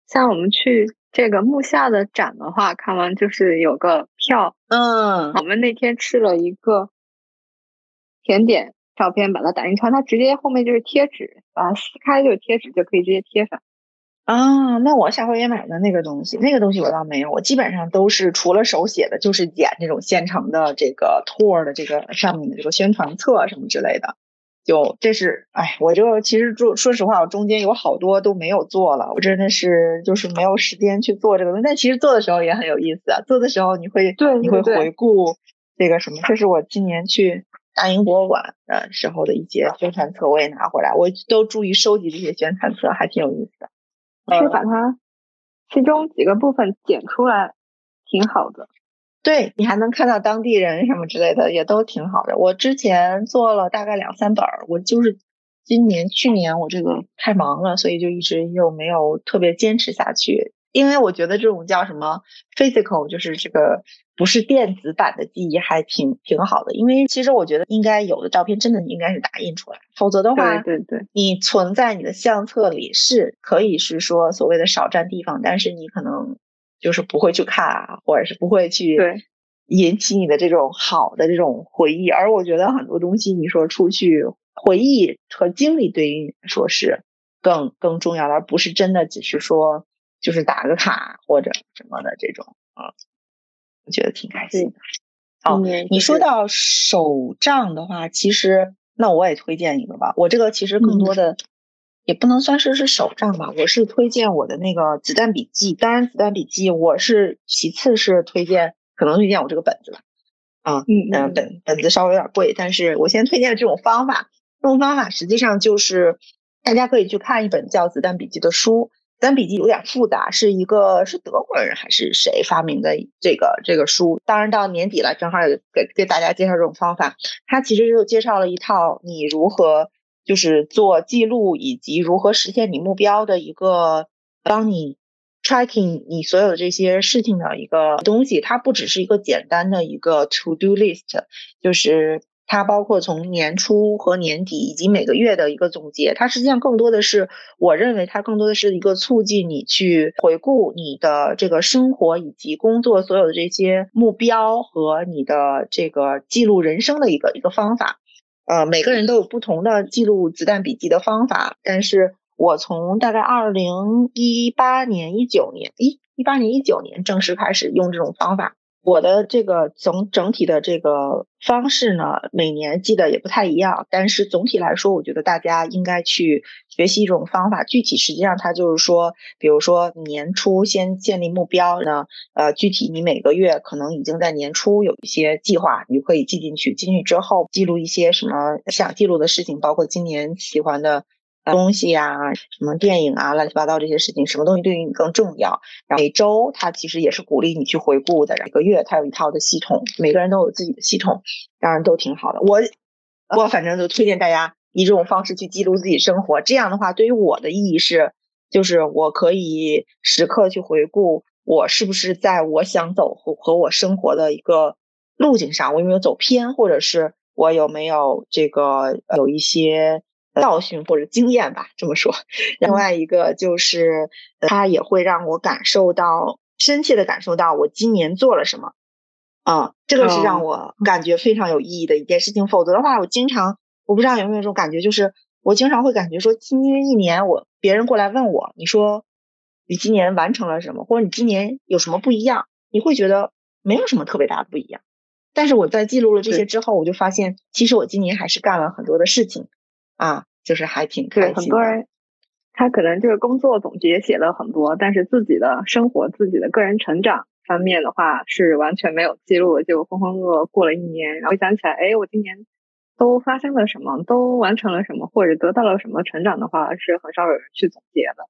像我们去这个木下的展的话，看完就是有个票。嗯，我们那天吃了一个甜点。照片把它打印出来，它直接后面就是贴纸，把它撕开就是贴纸，就可以直接贴上。啊，那我下回也买的那个东西，那个东西我倒没有，我基本上都是除了手写的，就是剪这种现成的这个 tour 的这个上面的这个宣传册什么之类的。就这是，哎，我就其实说说实话，我中间有好多都没有做了，我真的是就是没有时间去做这个东西。但其实做的时候也很有意思啊，做的时候你会对你会回顾这个什么，这是我今年去。大英博物馆的时候的一些宣传册我也拿回来，我都注意收集这些宣传册，还挺有意思的。是把它其中几个部分剪出来，挺好的。对你还能看到当地人什么之类的，也都挺好的。我之前做了大概两三本儿，我就是今年去年我这个太忙了，所以就一直又没有特别坚持下去。因为我觉得这种叫什么 physical，就是这个不是电子版的记忆，还挺挺好的。因为其实我觉得应该有的照片真的应该是打印出来，否则的话，对对对，你存在你的相册里是可以是说所谓的少占地方，但是你可能就是不会去看啊，或者是不会去引起你的这种好的这种回忆。而我觉得很多东西，你说出去回忆和经历，对于你来说是更更重要的，而不是真的只是说。就是打个卡或者什么的这种啊，我觉得挺开心的。哦，你说到手账的话，其实那我也推荐一个吧。我这个其实更多的也不能算是是手账吧，我是推荐我的那个子弹笔记。当然，子弹笔记我是其次是推荐，可能推荐我这个本子吧。啊，嗯，本本子稍微有点贵，但是我先推荐这种方法。这种方法实际上就是大家可以去看一本叫《子弹笔记》的书。子弹笔记有点复杂，是一个是德国人还是谁发明的这个这个书？当然到年底了，正好给给大家介绍这种方法。它其实就介绍了一套你如何就是做记录以及如何实现你目标的一个帮你 tracking 你所有这些事情的一个东西。它不只是一个简单的一个 to do list，就是。它包括从年初和年底以及每个月的一个总结，它实际上更多的是，我认为它更多的是一个促进你去回顾你的这个生活以及工作所有的这些目标和你的这个记录人生的一个一个方法。呃，每个人都有不同的记录子弹笔记的方法，但是我从大概二零一八年、一九年，一一八年、一九年正式开始用这种方法。我的这个总整体的这个方式呢，每年记得也不太一样，但是总体来说，我觉得大家应该去学习一种方法。具体实际上它就是说，比如说年初先建立目标呢，呃，具体你每个月可能已经在年初有一些计划，你就可以记进去。进去之后记录一些什么想记录的事情，包括今年喜欢的。东西呀，什么电影啊，乱七八糟这些事情，什么东西对于你更重要？每周它其实也是鼓励你去回顾的。每个月它有一套的系统，每个人都有自己的系统，当然都挺好的。我我反正就推荐大家以这种方式去记录自己生活。这样的话，对于我的意义是，就是我可以时刻去回顾我是不是在我想走和和我生活的一个路径上，我有没有走偏，或者是。我有没有这个有一些教训或者经验吧，这么说。另外一个就是它也会让我感受到深切的感受到我今年做了什么。啊，这个是让我感觉非常有意义的一件事情。否则的话，我经常我不知道有没有这种感觉，就是我经常会感觉说，今年一年我别人过来问我，你说你今年完成了什么，或者你今年有什么不一样，你会觉得没有什么特别大的不一样。但是我在记录了这些之后，我就发现，其实我今年还是干了很多的事情啊，就是还挺开心。很多人他可能就是工作总结写了很多，但是自己的生活、自己的个人成长。方面的话是完全没有记录，就浑浑噩噩过了一年，然后想起来，哎，我今年都发生了什么，都完成了什么，或者得到了什么成长的话，是很少有人去总结的。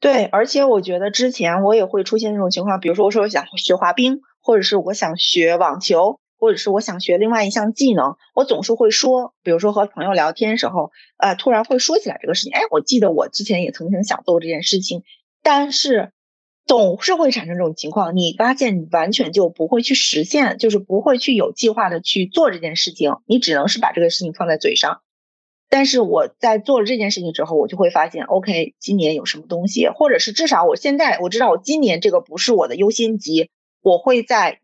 对，而且我觉得之前我也会出现这种情况，比如说我说我想学滑冰，或者是我想学网球，或者是我想学另外一项技能，我总是会说，比如说和朋友聊天时候，呃，突然会说起来这个事情，哎，我记得我之前也曾经想做这件事情，但是。总是会产生这种情况，你发现你完全就不会去实现，就是不会去有计划的去做这件事情，你只能是把这个事情放在嘴上。但是我在做了这件事情之后，我就会发现，OK，今年有什么东西，或者是至少我现在我知道我今年这个不是我的优先级，我会在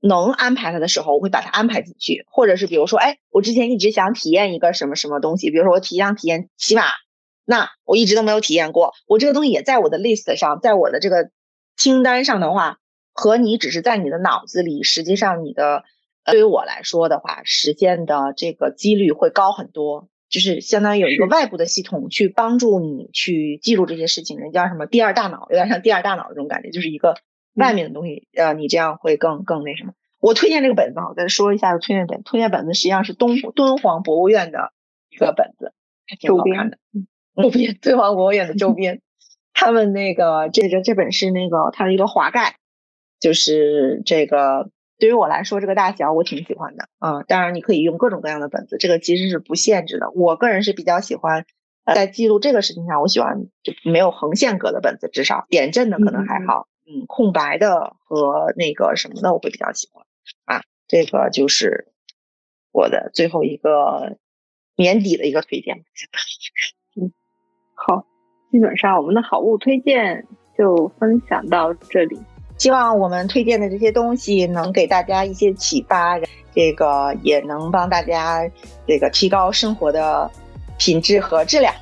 能安排它的时候，我会把它安排进去。或者是比如说，哎，我之前一直想体验一个什么什么东西，比如说我体想体验骑马，那我一直都没有体验过，我这个东西也在我的 list 上，在我的这个。清单上的话，和你只是在你的脑子里，实际上你的对于我来说的话，实现的这个几率会高很多。就是相当于有一个外部的系统去帮助你去记录这些事情，人叫什么第二大脑，有点像第二大脑这种感觉，就是一个外面的东西。呃，你这样会更更那什么。我推荐这个本子，我再说一下推荐本。推荐本子实际上是东敦煌博物院的一个本子，还挺好看的。周边，敦煌博物院的周 <laughs> 边。他们那个这个这本是那个它的一个华盖，就是这个对于我来说这个大小我挺喜欢的啊。当然你可以用各种各样的本子，这个其实是不限制的。我个人是比较喜欢在记录这个事情上，我喜欢就没有横线格的本子，至少点阵的可能还好。嗯，空白的和那个什么的我会比较喜欢啊。这个就是我的最后一个年底的一个推荐。<laughs> 嗯，好。基本上我们的好物推荐就分享到这里，希望我们推荐的这些东西能给大家一些启发，这个也能帮大家这个提高生活的品质和质量。